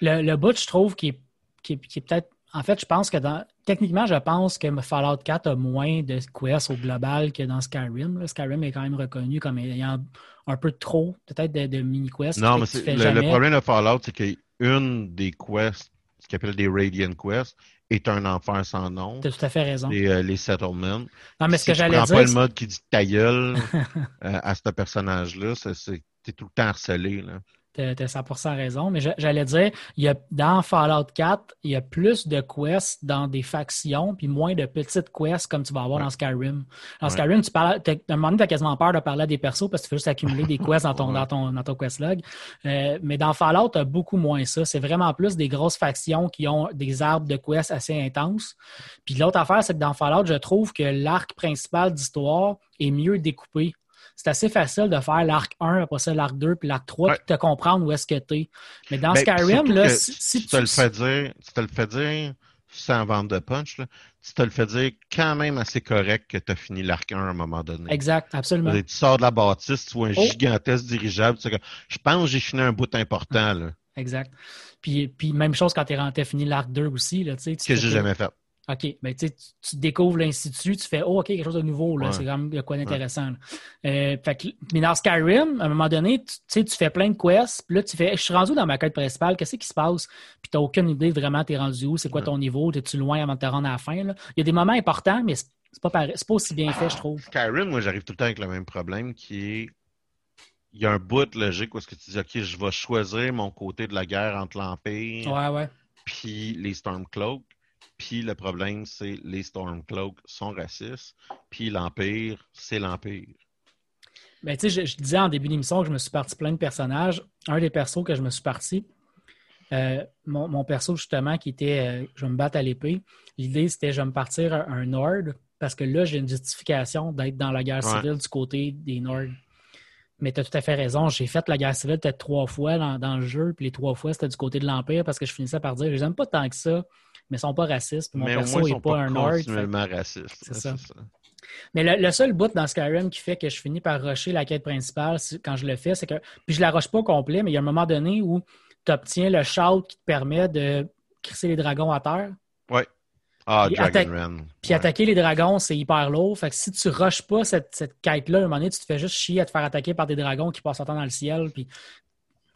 le, le bout, je trouve, qui est, qui est, peut-être. En fait, je pense que dans. Techniquement, je pense que Fallout 4 a moins de quests au global que dans Skyrim. Skyrim est quand même reconnu comme ayant un peu trop, peut-être, de, mini-quests. Non, mais le, le, problème de Fallout, c'est qu'une des quests, ce qu'on appelle des Radiant Quests, est un enfer sans nom. Tu as tout à fait raison. Les, euh, les settlements. Non, mais ce que j'allais dire. Pas le mode qui dit ta gueule euh, à ce personnage-là, t'es tout le temps harcelé. Là tu as, 100% raison. Mais j'allais dire, il y a, dans Fallout 4, il y a plus de quests dans des factions, puis moins de petites quests comme tu vas avoir dans Skyrim. Dans Skyrim, tu parles, à un moment donné, tu as quasiment peur de parler à des persos parce que tu fais juste accumuler des quests dans ton, dans ton, dans ton quest log. Euh, mais dans Fallout, tu as beaucoup moins ça. C'est vraiment plus des grosses factions qui ont des arbres de quests assez intenses. Puis l'autre affaire, c'est que dans Fallout, je trouve que l'arc principal d'histoire est mieux découpé c'est assez facile de faire l'arc 1, après ça l'arc 2, puis l'arc 3, puis de te comprendre où est-ce que tu es. Mais dans ben, Skyrim, là, si, tu, te le fais dire, tu te le fais dire sans vendre de punch, là, tu te le fais dire quand même assez correct que tu as fini l'arc 1 à un moment donné. Exact, absolument. Tu sors de la bâtisse, tu vois un oh. gigantesque dirigeable, tu je pense que j'ai fini un bout important. Là. Exact. Puis, puis même chose quand tu as fini l'arc 2 aussi. Là, tu que j'ai jamais fait. OK, ben, tu, tu découvres l'Institut, tu fais Oh, OK, quelque chose de nouveau, là, c'est quand même quoi d'intéressant. Euh, mais dans Skyrim, à un moment donné, tu, tu fais plein de quests, puis là, tu fais Je suis rendu dans ma quête principale, qu'est-ce qui se passe? Puis tu n'as aucune idée vraiment, tu es rendu où, c'est quoi ton niveau, es-tu loin avant de te rendre à la fin? Là? Il y a des moments importants, mais c'est pas, pas aussi bien fait, je trouve. Skyrim, moi, j'arrive tout le temps avec le même problème qui est il y a un bout logique où est-ce que tu dis OK, je vais choisir mon côté de la guerre entre l'Empire ouais, ouais. puis les Stormcloaks. Puis le problème, c'est les Stormcloaks sont racistes. Puis l'Empire, c'est l'Empire. Ben, tu sais, je, disais en début d'émission que je me suis parti plein de personnages. Un des persos que je me suis parti, euh, mon, perso, justement, qui était euh, je vais me battre à l'épée. L'idée, c'était je vais me partir un, Nord parce que là, j'ai une justification d'être dans la guerre civile du côté des Nords. Mais tu as tout à fait raison. J'ai fait la guerre civile peut-être trois fois dans, le jeu, puis les trois fois, c'était du côté de l'Empire parce que je finissais par dire je les aime pas tant que ça mais ils sont pas racistes. Mon perso n'est pas, un nord. C'est ça. Mais le, seul bout dans Skyrim qui fait que je finis par rusher la quête principale quand je le fais, c'est que. Puis je la rush pas au complet, mais il y a un moment donné où tu obtiens le shout qui te permet de crisser les dragons à terre. Oui. Ah, Dragon Run. Puis attaquer les dragons, c'est hyper lourd. Fait que si tu rushes pas cette, cette quête-là, à un moment donné, tu te fais juste chier à te faire attaquer par des dragons qui passent en temps dans le ciel. Puis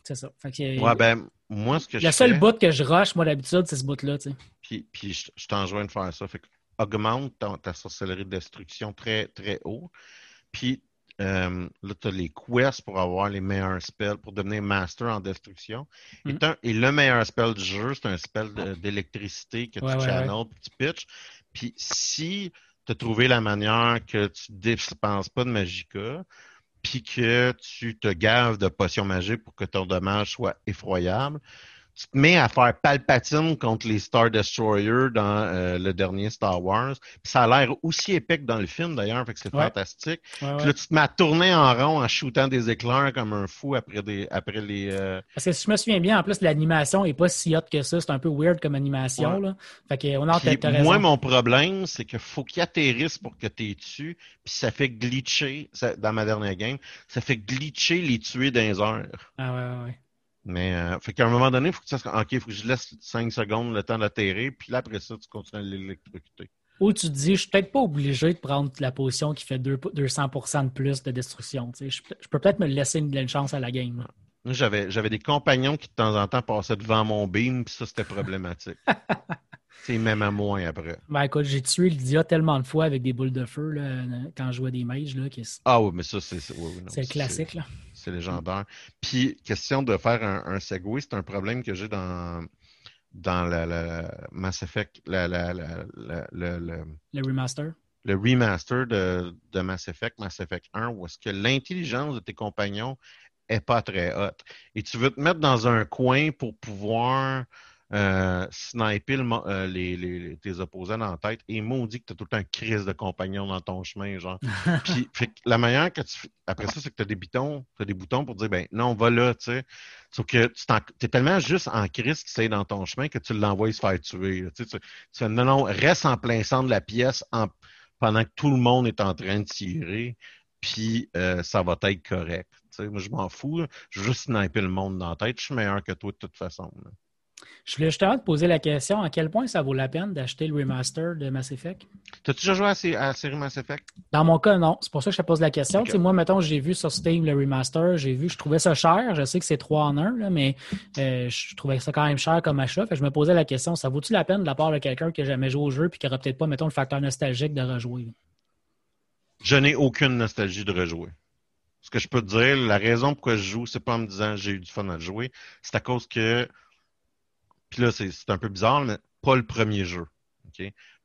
c'est ça. Fait que, ouais, ben, moi, ce que Le seul bout que je rush, moi, d'habitude, c'est ce bout-là, tu sais. Puis, puis je, je t'enjoins de faire ça. Fait que augmente ta, sorcellerie de destruction très, très haut. Puis euh, là, tu as les quests pour avoir les meilleurs spells, pour devenir master en destruction. et, mm. le meilleur spell du jeu, c'est un spell d'électricité que tu channels, tu pitches. Puis si tu as trouvé la manière que tu ne dépenses pas de Magica, puis que tu te gaves de potions magiques pour que ton dommage soit effroyable, tu te mets à faire Palpatine contre les Star Destroyers dans euh, le dernier Star Wars. ça a l'air aussi épique dans le film d'ailleurs, fait que c'est fantastique. Puis là, tu te mets à tourner en rond en shootant des éclairs comme un fou après des après les. Euh, Parce que si je me souviens bien, en plus l'animation est pas si hot que ça, c'est un peu weird comme animation. Là. Fait que on a Puis, Moi, mon problème, c'est qu'il faut qu'il atterrisse pour que tu es dessus, puis ça fait glitcher, dans ma dernière game, ça fait glitcher les tuer les heures. Ah ouais, ouais. Mais, euh, fait qu'à un moment donné, il faut que OK, il faut que je laisse 5 secondes le temps d'atterrir, puis là, après ça, tu continues à l'électrocuter. Ou tu te dis, je suis peut-être pas obligé de prendre la position qui fait 200% de plus de destruction. Je, je peux peut-être me laisser une, chance à la game. J'avais, j'avais des compagnons qui de temps en temps passaient devant mon beam, puis ça, c'était problématique. C'est même à moins après. Ben écoute, j'ai tué Lydia tellement de fois avec des boules de feu là, quand je jouais des mages. Là, Ah oui, mais ça, c'est. c'est classique. là. C'est légendaire. Puis, question de faire un, un segway, c'est un problème que j'ai dans, dans la, Mass Effect, le, le remaster? Le remaster de, de Mass Effect, Mass Effect 1, où est-ce que l'intelligence de tes compagnons est pas très haute. Et tu veux te mettre dans un coin pour pouvoir euh, sniper euh, les, les, tes opposants dans la tête et maudit que tu as tout le temps crise de compagnon dans ton chemin, genre. Puis, la manière que tu après ça, c'est que tu as des boutons, as des boutons pour dire ben non, va là, tu sais. Sauf que tu es tellement juste en crise qui c'est dans ton chemin que tu l'envoies se faire tuer. Tu, non, non, reste en plein centre de la pièce en pendant que tout le monde est en train de tirer, puis euh, ça va être correct. moi, je m'en fous. Je veux juste sniper le monde dans la tête. Je suis meilleur que toi de toute façon. Je voulais justement te poser la question à quel point ça vaut la peine d'acheter le remaster de Mass Effect? T'as-tu déjà joué à, la série Mass Effect? Dans mon cas, non. C'est pour ça que je te pose la question. Moi, mettons, j'ai vu sur Steam le remaster, j'ai vu, je trouvais ça cher. Je sais que c'est 3 en 1, mais euh, je trouvais ça quand même cher comme achat. je me posais la question, ça vaut-tu la peine de la part de quelqu'un qui n'a jamais joué au jeu et qui n'aura peut-être pas, mettons, le facteur nostalgique de rejouer? Je n'ai aucune nostalgie de rejouer. Ce que je peux te dire, la raison pourquoi je joue, c'est pas en me disant j'ai eu du fun à jouer, c'est à cause que puis là, c'est un peu bizarre, mais pas le premier jeu.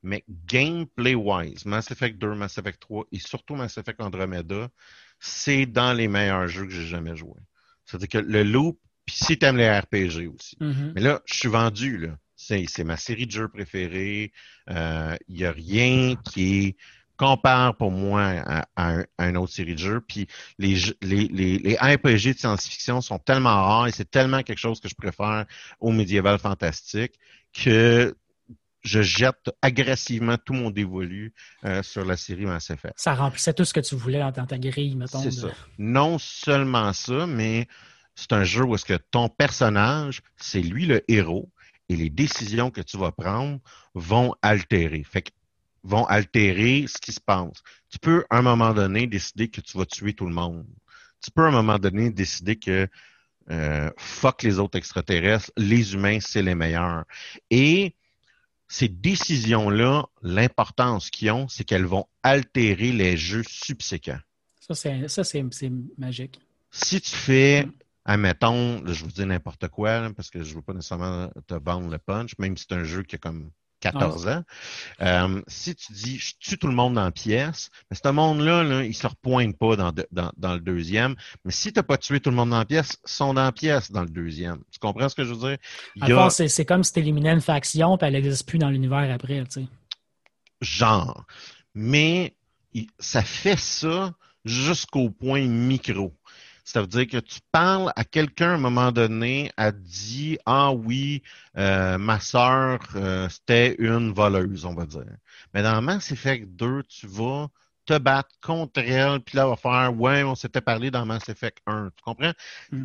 Mais gameplay-wise, Mass Effect 2, Mass Effect 3 et surtout Mass Effect Andromeda, c'est dans les meilleurs jeux que j'ai jamais joué. C'est-à-dire que le loop, puis si t'aimes les RPG aussi. Mm-hmm. Mais là, je suis vendu, là. C'est ma série de jeux préférée. Il euh, n'y a rien qui est compare pour moi à, une autre série de jeux. Puis les, les, les, RPG de science-fiction sont tellement rares et c'est tellement quelque chose que je préfère au médiéval fantastique que je jette agressivement tout mon dévolu euh, sur la série Mass Effect. Ça remplissait tout ce que tu voulais dans ta grille, mettons. C'est ça. Non seulement ça, mais c'est un jeu où est-ce que ton personnage, c'est lui le héros et les décisions que tu vas prendre vont altérer. Fait que vont altérer ce qui se passe. Tu peux, à un moment donné, décider que tu vas tuer tout le monde. Tu peux, à un moment donné, décider que euh, fuck les autres extraterrestres, les humains, c'est les meilleurs. Et ces décisions-là, l'importance qu'ils ont, c'est qu'elles vont altérer les jeux subséquents. Ça, c'est magique. Si tu fais, admettons, je vous dis n'importe quoi, parce que je ne veux pas nécessairement te vendre le punch, même si c'est un jeu qui a comme 14 ans. Euh, si tu dis je tue tout le monde dans la pièce, mais ce monde-là, là, il ne se repointe pas dans, dans, le deuxième. Mais si tu n'as pas tué tout le monde dans la pièce, ils sont dans la pièce dans le deuxième. Tu comprends ce que je veux dire? Il c'est comme si tu éliminais une faction puis elle n'existe plus dans l'univers après, tu sais. Genre. Mais ça fait ça jusqu'au point micro. Ça veut dire que tu parles à quelqu'un à un moment donné, a dit Ah oui, euh, ma sœur, euh, c'était une voleuse, on va dire. Mais dans Mass Effect 2, tu vas te battre contre elle, puis là, elle va faire Ouais, on s'était parlé dans Mass Effect 1. Tu comprends? Mm.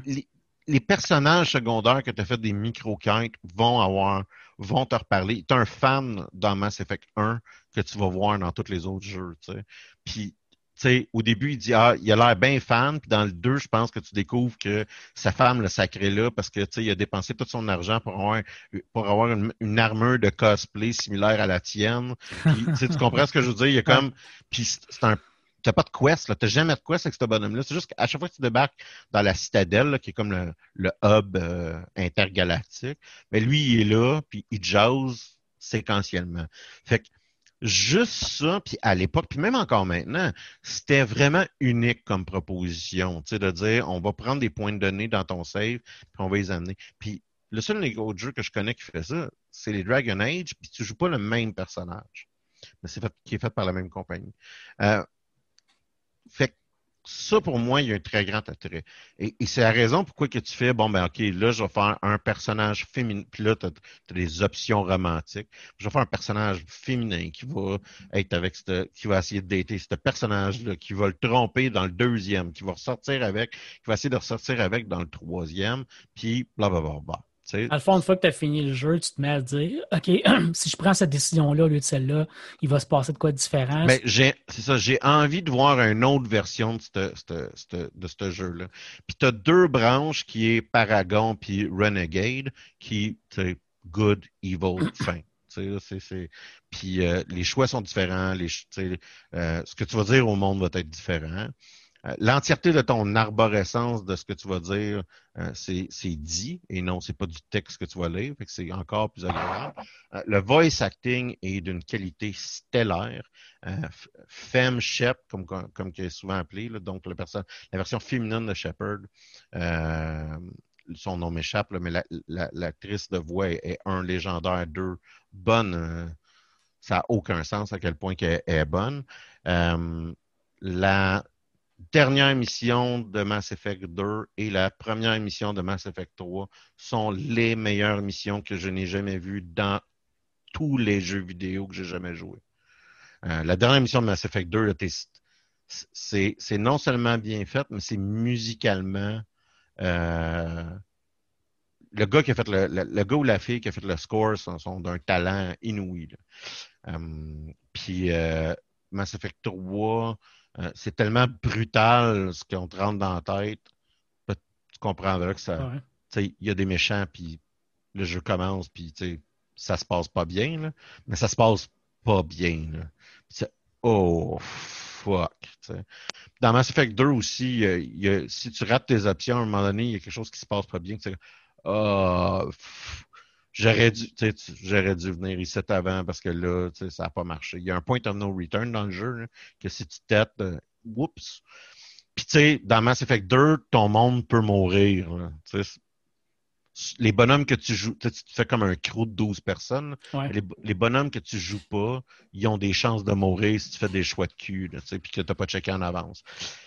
Les, personnages secondaires que tu as fait des micro-quêtes vont avoir, vont te reparler. Tu es un fan dans Mass Effect 1 que tu vas voir dans tous les autres jeux. Tu sais. Puis au début, il dit Ah, il a l'air bien fan, puis dans le 2, je pense que tu découvres que sa femme le sacré là parce que il a dépensé tout son argent pour avoir, pour avoir une, armure de cosplay similaire à la tienne. tu comprends ce que je veux dire? Il y a comme. Puis c'est un. T'as pas de quest, là. T'as jamais de quest avec ce bonhomme-là. C'est juste qu'à chaque fois que tu débarques dans la citadelle, qui est comme le, le hub euh, intergalactique, mais lui, il est là, puis il jase séquentiellement. Fait que Juste ça, puis à l'époque, puis même encore maintenant, c'était vraiment unique comme proposition, tu sais, de dire, on va prendre des points de données dans ton save, puis on va les amener. Puis le seul autres jeux que je connais qui fait ça, c'est les Dragon Age, puis tu joues pas le même personnage, mais c'est fait, qui est fait par la même compagnie. Euh, fait ça, pour moi, il y a un très grand attrait. Et, c'est la raison pourquoi que tu fais, bon, ben, OK, là, je vais faire un personnage féminin. Puis là, tu as, des options romantiques. Je vais faire un personnage féminin qui va être avec ce, qui va essayer de dater ce personnage-là, qui va le tromper dans le deuxième, qui va ressortir avec, qui va essayer de ressortir avec dans le troisième, puis blablabla. À le fond, une fois que tu as fini le jeu, tu te mets à dire OK, si je prends cette décision-là au lieu de celle-là, il va se passer de quoi de différent. Mais c'est ça, j'ai envie de voir une autre version de ce jeu-là. Puis tu as deux branches qui est Paragon puis Renegade, qui c'est good, evil, fin. Puis euh, les choix sont différents, les, euh, ce que tu vas dire au monde va être différent. Euh, l'entièreté de ton arborescence de ce que tu vas dire, euh, c'est dit et non, c'est pas du texte que tu vas lire, fait que c'est encore plus agréable. Euh, le voice acting est d'une qualité stellaire. Femme Shep, comme, comme, qui est souvent appelé, donc la, personne, la version féminine de Shepard, son nom m'échappe, mais l'actrice de voix est, un légendaire, deux bonne. ça n'a aucun sens à quel point elle est bonne. la dernière mission de Mass Effect 2 et la première mission de Mass Effect 3 sont les meilleures missions que je n'ai jamais vues dans tous les jeux vidéo que j'ai jamais joué. Euh, la dernière mission de Mass Effect 2, c'est non seulement bien fait, mais c'est musicalement. Euh, le gars qui a fait le, le, gars ou la fille qui a fait le score sont, d'un talent inouï. Euh, puis Mass Effect 3, c'est tellement brutal ce qu'on te rentre dans la tête. Tu comprendras que ça. Il y a des méchants, puis le jeu commence, puis ça se passe pas bien, là, mais ça se passe pas bien. Là. Oh, fuck. Dans Mass Effect 2 aussi, y a, si tu rates tes options, à un moment donné, il y a quelque chose qui se passe pas bien. Oh, j'aurais dû, j'aurais dû venir ici avant parce que là, ça n'a pas marché. Il y a un point of no return dans le jeu, que si tu têtes, euh, whoops. Puis tu sais, dans Mass Effect 2, ton monde peut mourir. Les bonhommes que tu joues, tu fais comme un crew de 12 personnes. Les, bonhommes que tu joues pas, ils ont des chances de mourir si tu fais des choix de cul, puis que tu n'as pas checké en avance.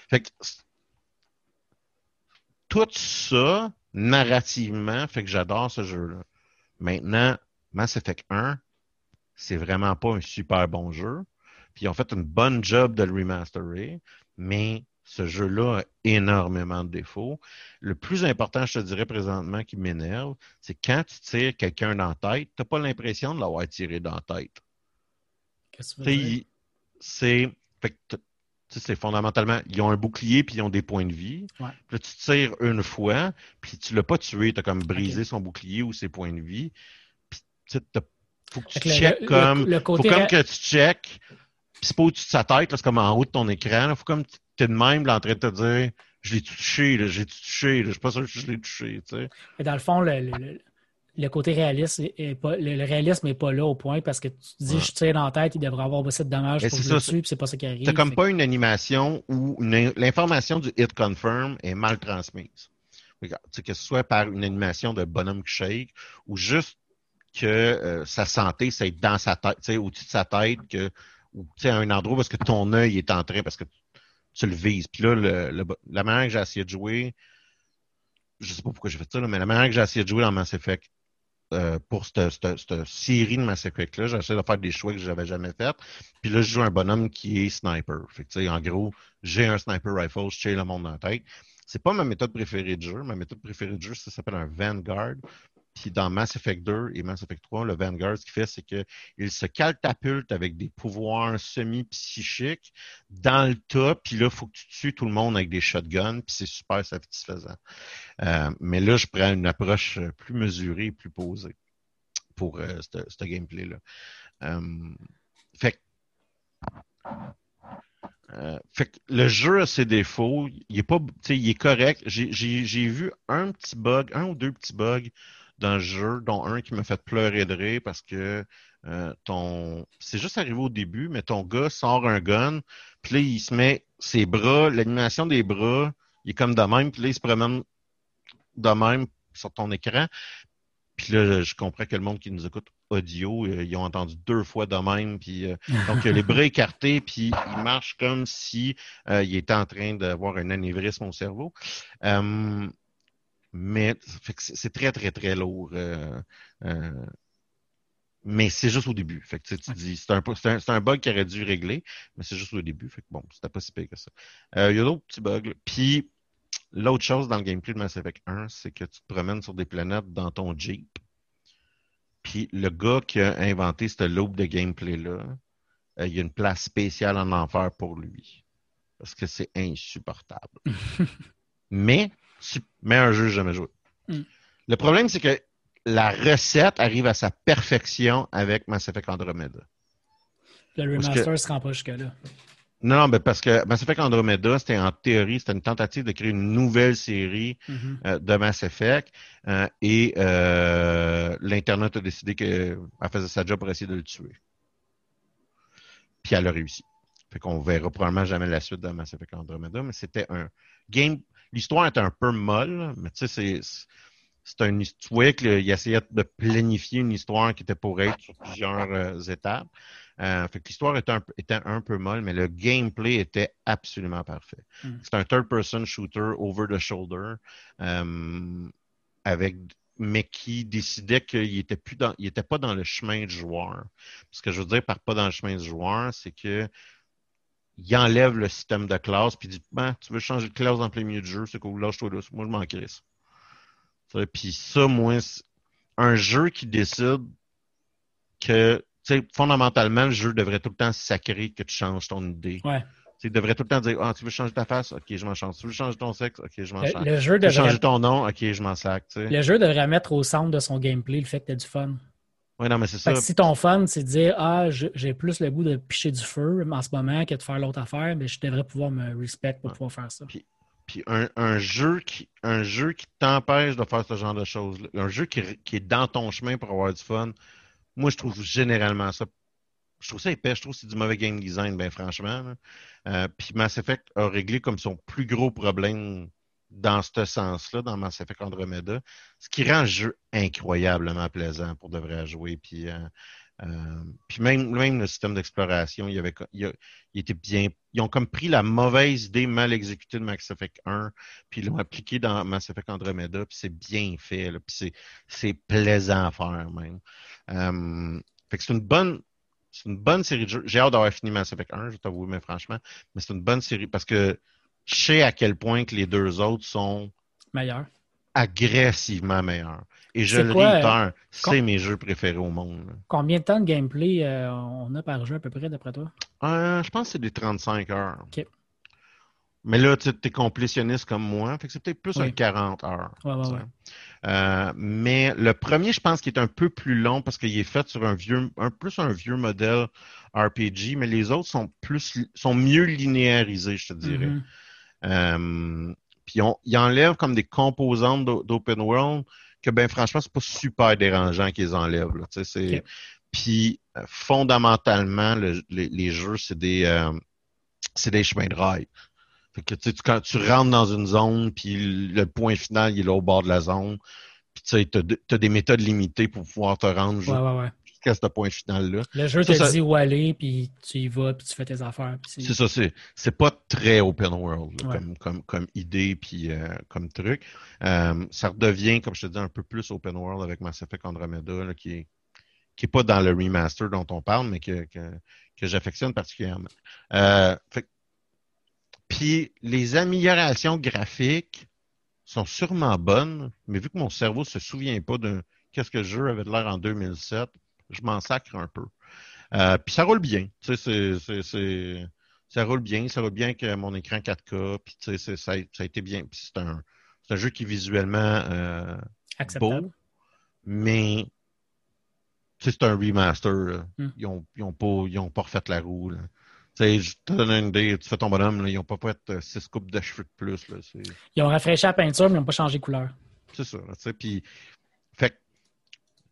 Fait que tout ça, narrativement, fait que j'adore ce jeu-là. Maintenant, Mass Effect 1, c'est vraiment pas un super bon jeu. Puis ils ont fait une bonne job de le remasterer, mais ce jeu-là a énormément de défauts. Le plus important, je te dirais présentement, qui m'énerve, c'est quand tu tires quelqu'un dans la tête, tu n'as pas l'impression de l'avoir tiré dans la tête. Qu'est-ce que tu veux dire? C'est. C'est fondamentalement, ils ont un bouclier puis ils ont des points de vie. Ouais. Puis là, tu tires une fois, puis tu l'as pas tué, tu as comme brisé son bouclier ou ses points de vie. Puis tu faut que tu checkes comme. Le, faut comme que tu checkes. Puis c'est pas au-dessus de sa tête, c'est comme en haut de ton écran. Il faut comme tu es de même là, en train de te dire je l'ai touché, j'ai touché, je suis pas sûr que je l'ai touché. Tu sais. Et dans le fond, le, le côté réaliste est pas, le, réalisme n'est pas là au point parce que tu te dis je tire dans la tête, il devrait avoir assez de dommages pour le dessus, puis c'est pas ça qui arrive. T'as comme pas une animation où l'information du hit confirm est mal transmise. que ce soit par une animation de bonhomme qui shake ou juste que euh, sa santé, c'est dans sa tête, au-dessus de sa tête, que, ou à un endroit parce que ton œil est en train, parce que tu le vises. Puis là, le, la manière que j'ai essayé de jouer, je sais pas pourquoi j'ai fait ça, mais la manière que j'ai essayé de jouer dans Mass Effect euh, pour cette, série de Mass Effect-là. J'essaie de faire des choix que je n'avais jamais fait. Puis là, je joue un bonhomme qui est sniper. En gros, j'ai un sniper rifle, je tire le monde dans la tête. C'est pas ma méthode préférée de jeu. Ma méthode préférée de jeu, ça s'appelle un Vanguard. Puis dans Mass Effect 2 et Mass Effect 3, le Vanguard, ce qu'il fait, c'est qu'il se catapulte avec des pouvoirs semi-psychiques dans le tas, puis là, il faut que tu tues tout le monde avec des shotguns, puis c'est super satisfaisant. Euh, mais là, je prends une approche plus mesurée, plus posée pour euh, ce gameplay-là. Euh, fait fait que le jeu a ses défauts. Il est pas, il est correct. J'ai vu un petit bug, un ou deux petits bugs le jeu, dont un qui m'a fait pleurer de rire parce que euh, ton. C'est juste arrivé au début, mais ton gars sort un gun, puis là, il se met ses bras, l'animation des bras, il est comme de même, puis là, il se promène de même sur ton écran. Puis là, je comprends que le monde qui nous écoute audio, euh, ils ont entendu deux fois de même. Puis, euh, donc, les bras écartés, puis il marche comme si il était en train d'avoir un anévrisme au cerveau. Mais c'est très, très, très lourd. Euh, euh, mais c'est juste au début. Fait que, tu dis, c'est un, un, un, bug qui aurait dû régler, mais c'est juste au début. Fait que bon, c'était pas si pire que ça. Euh, il y a d'autres petits bugs. Puis, l'autre chose dans le gameplay de Mass Effect 1, c'est que tu te promènes sur des planètes dans ton Jeep. Puis, le gars qui a inventé ce loop de gameplay-là, il y a une place spéciale en enfer pour lui. Parce que c'est insupportable. mais un jeu jamais joué. Hmm. Le problème, c'est que la recette arrive à sa perfection avec Mass Effect Andromeda. Le remaster ne se rend pas jusque-là. Non, non, mais parce que Mass Effect Andromeda, c'était en théorie, c'était une tentative de créer une nouvelle série mm-hmm. euh, de Mass Effect. Euh, et euh, l'Internet a décidé qu'elle faisait sa job pour essayer de le tuer. Puis elle a réussi. Fait qu'on verra probablement jamais la suite de Mass Effect Andromeda, mais c'était un game l'histoire est un peu molle, mais tu sais, c'est c'est un histoire qu'il essayait de planifier une histoire qui était pour être sur plusieurs euh, étapes. Euh, fait que l'histoire était un, était un, peu molle, mais le gameplay était absolument parfait. Mm. C'est un third-person shooter over the shoulder euh, avec mais qui décidait qu'il était plus dans, il était pas dans le chemin du joueur. Ce que je veux dire par pas dans le chemin du joueur, c'est que il enlève le système de classe puis dit ben, tu veux changer de classe en plein milieu du jeu, c'est cool, lâche-toi là. Moi, je m'en crisse. Puis ça, moi, un jeu qui décide que, tu sais, fondamentalement, le jeu devrait tout le temps sacrer que tu changes ton idée. Ouais. Tu devrais tout le temps dire Ah, tu veux changer ta face? Ok, je m'en change. Tu veux changer ton sexe? Ok, je m'en change. le jeu Tu veux devrait, changer ton nom? Ok, je m'en sac. Le jeu devrait mettre au centre de son gameplay le fait que tu as du fun. Ouais, non, mais c'est ça. que si ton fun, c'est de dire Ah, j'ai plus le goût de picher du feu en ce moment que de faire l'autre affaire, mais je devrais pouvoir me respect pour Ouais. pouvoir faire ça. Puis un, un jeu qui un jeu qui t'empêche de faire ce genre de choses, un jeu qui, qui est dans ton chemin pour avoir du fun, moi je trouve généralement ça. Je trouve ça épais, je trouve que c'est du mauvais game design, ben franchement. Euh, puis Mass Effect a réglé comme son plus gros problème dans ce sens-là, dans Mass Effect Andromeda, ce qui rend le jeu incroyablement plaisant pour de vrai à jouer. Puis, euh, euh, puis même, même le système d'exploration, il, avait, il, était bien. Ils ont comme pris la mauvaise idée mal exécutée de Mass Effect 1, puis ils l'ont appliqué dans Mass Effect Andromeda, puis c'est bien fait, puis c'est, plaisant à faire même. Euh, fait que c'est une bonne. C'est une bonne série de jeux. J'ai hâte d'avoir fini Mass Effect 1, je vais t'avouer, mais franchement. Mais c'est une bonne série parce que je sais à quel point que les deux autres sont Meilleur. agressivement meilleurs. Et je le réitère, com- c'est mes jeux préférés au monde. là. Combien de temps de gameplay euh, on a par jeu à peu près d'après toi? Euh, je pense que c'est des 35 heures. OK. Mais là, tu es complétionniste comme moi, fait que c'est peut-être plus Oui. un 40 heures. Ouais, ouais, ouais. Euh, mais le premier, je pense qu'il est un peu plus long parce qu'il est fait sur un vieux, un plus un vieux modèle RPG, mais les autres sont plus, sont mieux linéarisés, je te dirais. Mhm. Euh, puis on, ils enlèvent comme des composantes d'o- d'open world que ben franchement c'est pas super dérangeant qu'ils enlèvent. Là, tu sais, c'est puis euh, fondamentalement le- les, les jeux c'est des euh, c'est des chemins de rail. Fait que tu quand tu rentres dans une zone puis le point final il est là au bord de la zone. Puis tu sais t'as de- t'as des méthodes limitées pour pouvoir te rendre Ouais, ouais, ouais. Ce point final là. Le jeu Ça, te ça- dit où aller, puis tu y vas, puis tu fais tes affaires. C'est ça, c'est c'est pas très open world là, Ouais. comme, comme, comme idée puis euh, comme truc. Euh, ça redevient, comme je te dis, un peu plus open world avec Mass Effect Andromeda, là, qui est qui est pas dans le remaster dont on parle, mais que, que, que j'affectionne particulièrement. Euh, puis les améliorations graphiques sont sûrement bonnes, mais vu que mon cerveau se souvient pas de qu'est-ce que le jeu avait de l'air en 2007, je m'en sacre un peu. Euh, puis ça roule bien. Tu sais, c'est- ça roule bien. Ça roule bien avec mon écran 4K. Puis tu sais, ça, a, ça a été bien. Puis c'est un, un jeu qui est visuellement euh, beau, mais tu sais, c'est un remaster. Hmm. Ils ont, ils ont pas, ils ont pas refait la roue. Là. Tu sais, je te donne une idée. Tu fais ton bonhomme, là, ils ont pas fait euh, six coupes de cheveux de plus. Là. Ils ont rafraîchi la peinture, mais ils n'ont pas changé de couleur. c'est ça. là, tu sais, puis, que,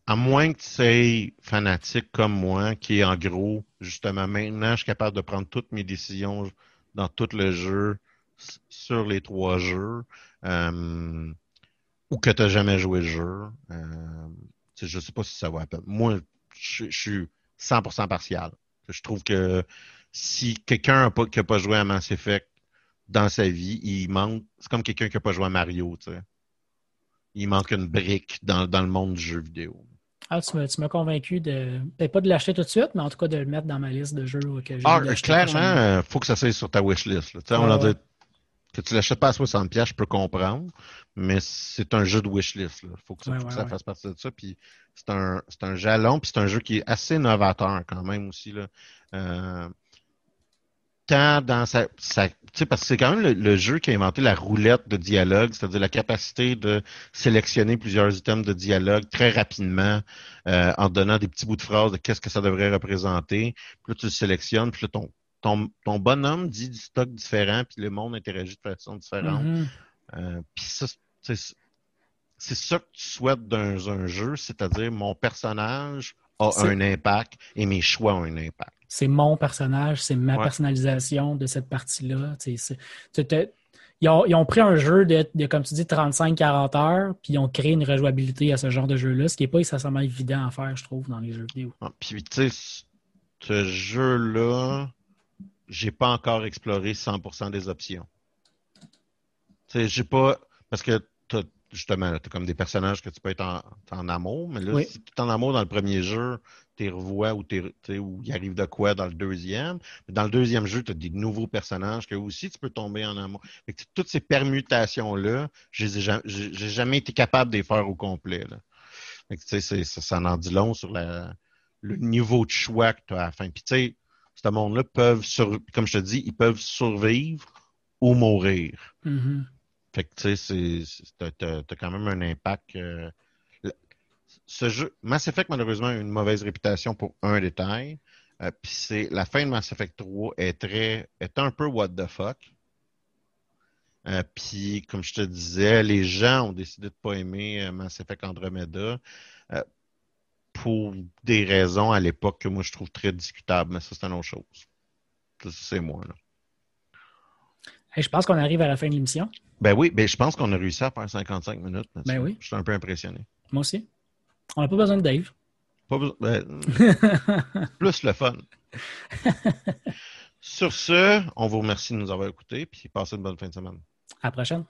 à moins que tu sois fanatique comme moi, qui est en gros, justement, maintenant, je suis capable de prendre toutes mes décisions dans tout le jeu, sur les trois jeux, euh, ou que tu n'as jamais joué le jeu. Euh, je sais pas si ça va. Moi, je, suis 100% partial. Je trouve que si quelqu'un qui n'a pas joué à Mass Effect dans sa vie, il manque. C'est comme quelqu'un qui n'a pas joué à Mario, tu sais. Il manque une brique dans le monde du jeu vidéo. Ah, tu m'as convaincu de. Peut-être pas de l'acheter tout de suite, mais en tout cas de le mettre dans ma liste de jeux que j'ai Ah, clairement, il faut que ça soit sur ta wishlist. sais, on Ouais, dire que tu l'achètes pas à 60$, je peux comprendre, mais c'est un jeu de wishlist. Il faut que ça, Ouais, faut que ouais, ça ouais. fasse partie de ça. Puis c'est un, un jalon, puis c'est un jeu qui est assez novateur quand même aussi. Là. Euh, tant dans sa, sa- tu sais, parce que c'est quand même le, le jeu qui a inventé la roulette de dialogue, c'est-à-dire la capacité de sélectionner plusieurs items de dialogue très rapidement euh, en donnant des petits bouts de phrases de qu'est-ce que ça devrait représenter. Puis là, tu le sélectionnes, puis là, ton, ton, ton bonhomme dit du stock différent, puis le monde interagit de façon différente. Mhm. Euh, puis ça, c'est ça que tu souhaites dans un jeu, c'est-à-dire mon personnage a un impact et mes choix ont un impact. C'est mon personnage, c'est ma Ouais. personnalisation de cette partie-là. Tu tu Ils ont, ils ont pris un jeu de, de, comme tu dis, 35-40 heures, puis ils ont créé une rejouabilité à ce genre de jeu-là, ce qui n'est pas nécessairement évident à faire, je trouve, dans les jeux vidéo. Ah, Puis, tu sais, ce jeu-là, j'ai pas encore exploré 100% des options. Tu sais, j'ai pas. Parce que t'as- justement, tu as comme des personnages que tu peux être en, amour, mais là, si tu es en amour dans le premier jeu, tu revois ou, il arrive de quoi dans le deuxième. Dans le deuxième jeu, tu as des nouveaux personnages que aussi tu peux tomber en amour. toutes ces permutations-là, je n'ai jamais été capable de les faire au complet. Là. ça, ça en dit long sur le niveau de choix que tu as à la fin. Puis tu sais, ce monde-là peuvent, comme je te dis, ils peuvent survivre ou mourir. Mm-hmm. Fait que tu sais, t'as quand même un impact. Euh, ce jeu, Mass Effect, malheureusement, a une mauvaise réputation pour un détail. Euh, puis c'est la fin de Mass Effect 3 est très est un peu what the fuck. Euh, puis comme je te disais, les gens ont décidé de pas aimer Mass Effect Andromeda pour des raisons à l'époque que moi je trouve très discutables, mais ça c'est une autre chose. C'est moi là. Je pense qu'on arrive à la fin de l'émission. Ben oui, ben je pense qu'on a réussi à faire 55 minutes. Ben oui. Je suis un peu impressionné. Moi aussi. On n'a pas besoin de Dave. Pas besoin. Ben, plus le fun. Sur ce, on vous remercie de nous avoir écoutés, puis passez une bonne fin de semaine. À la prochaine.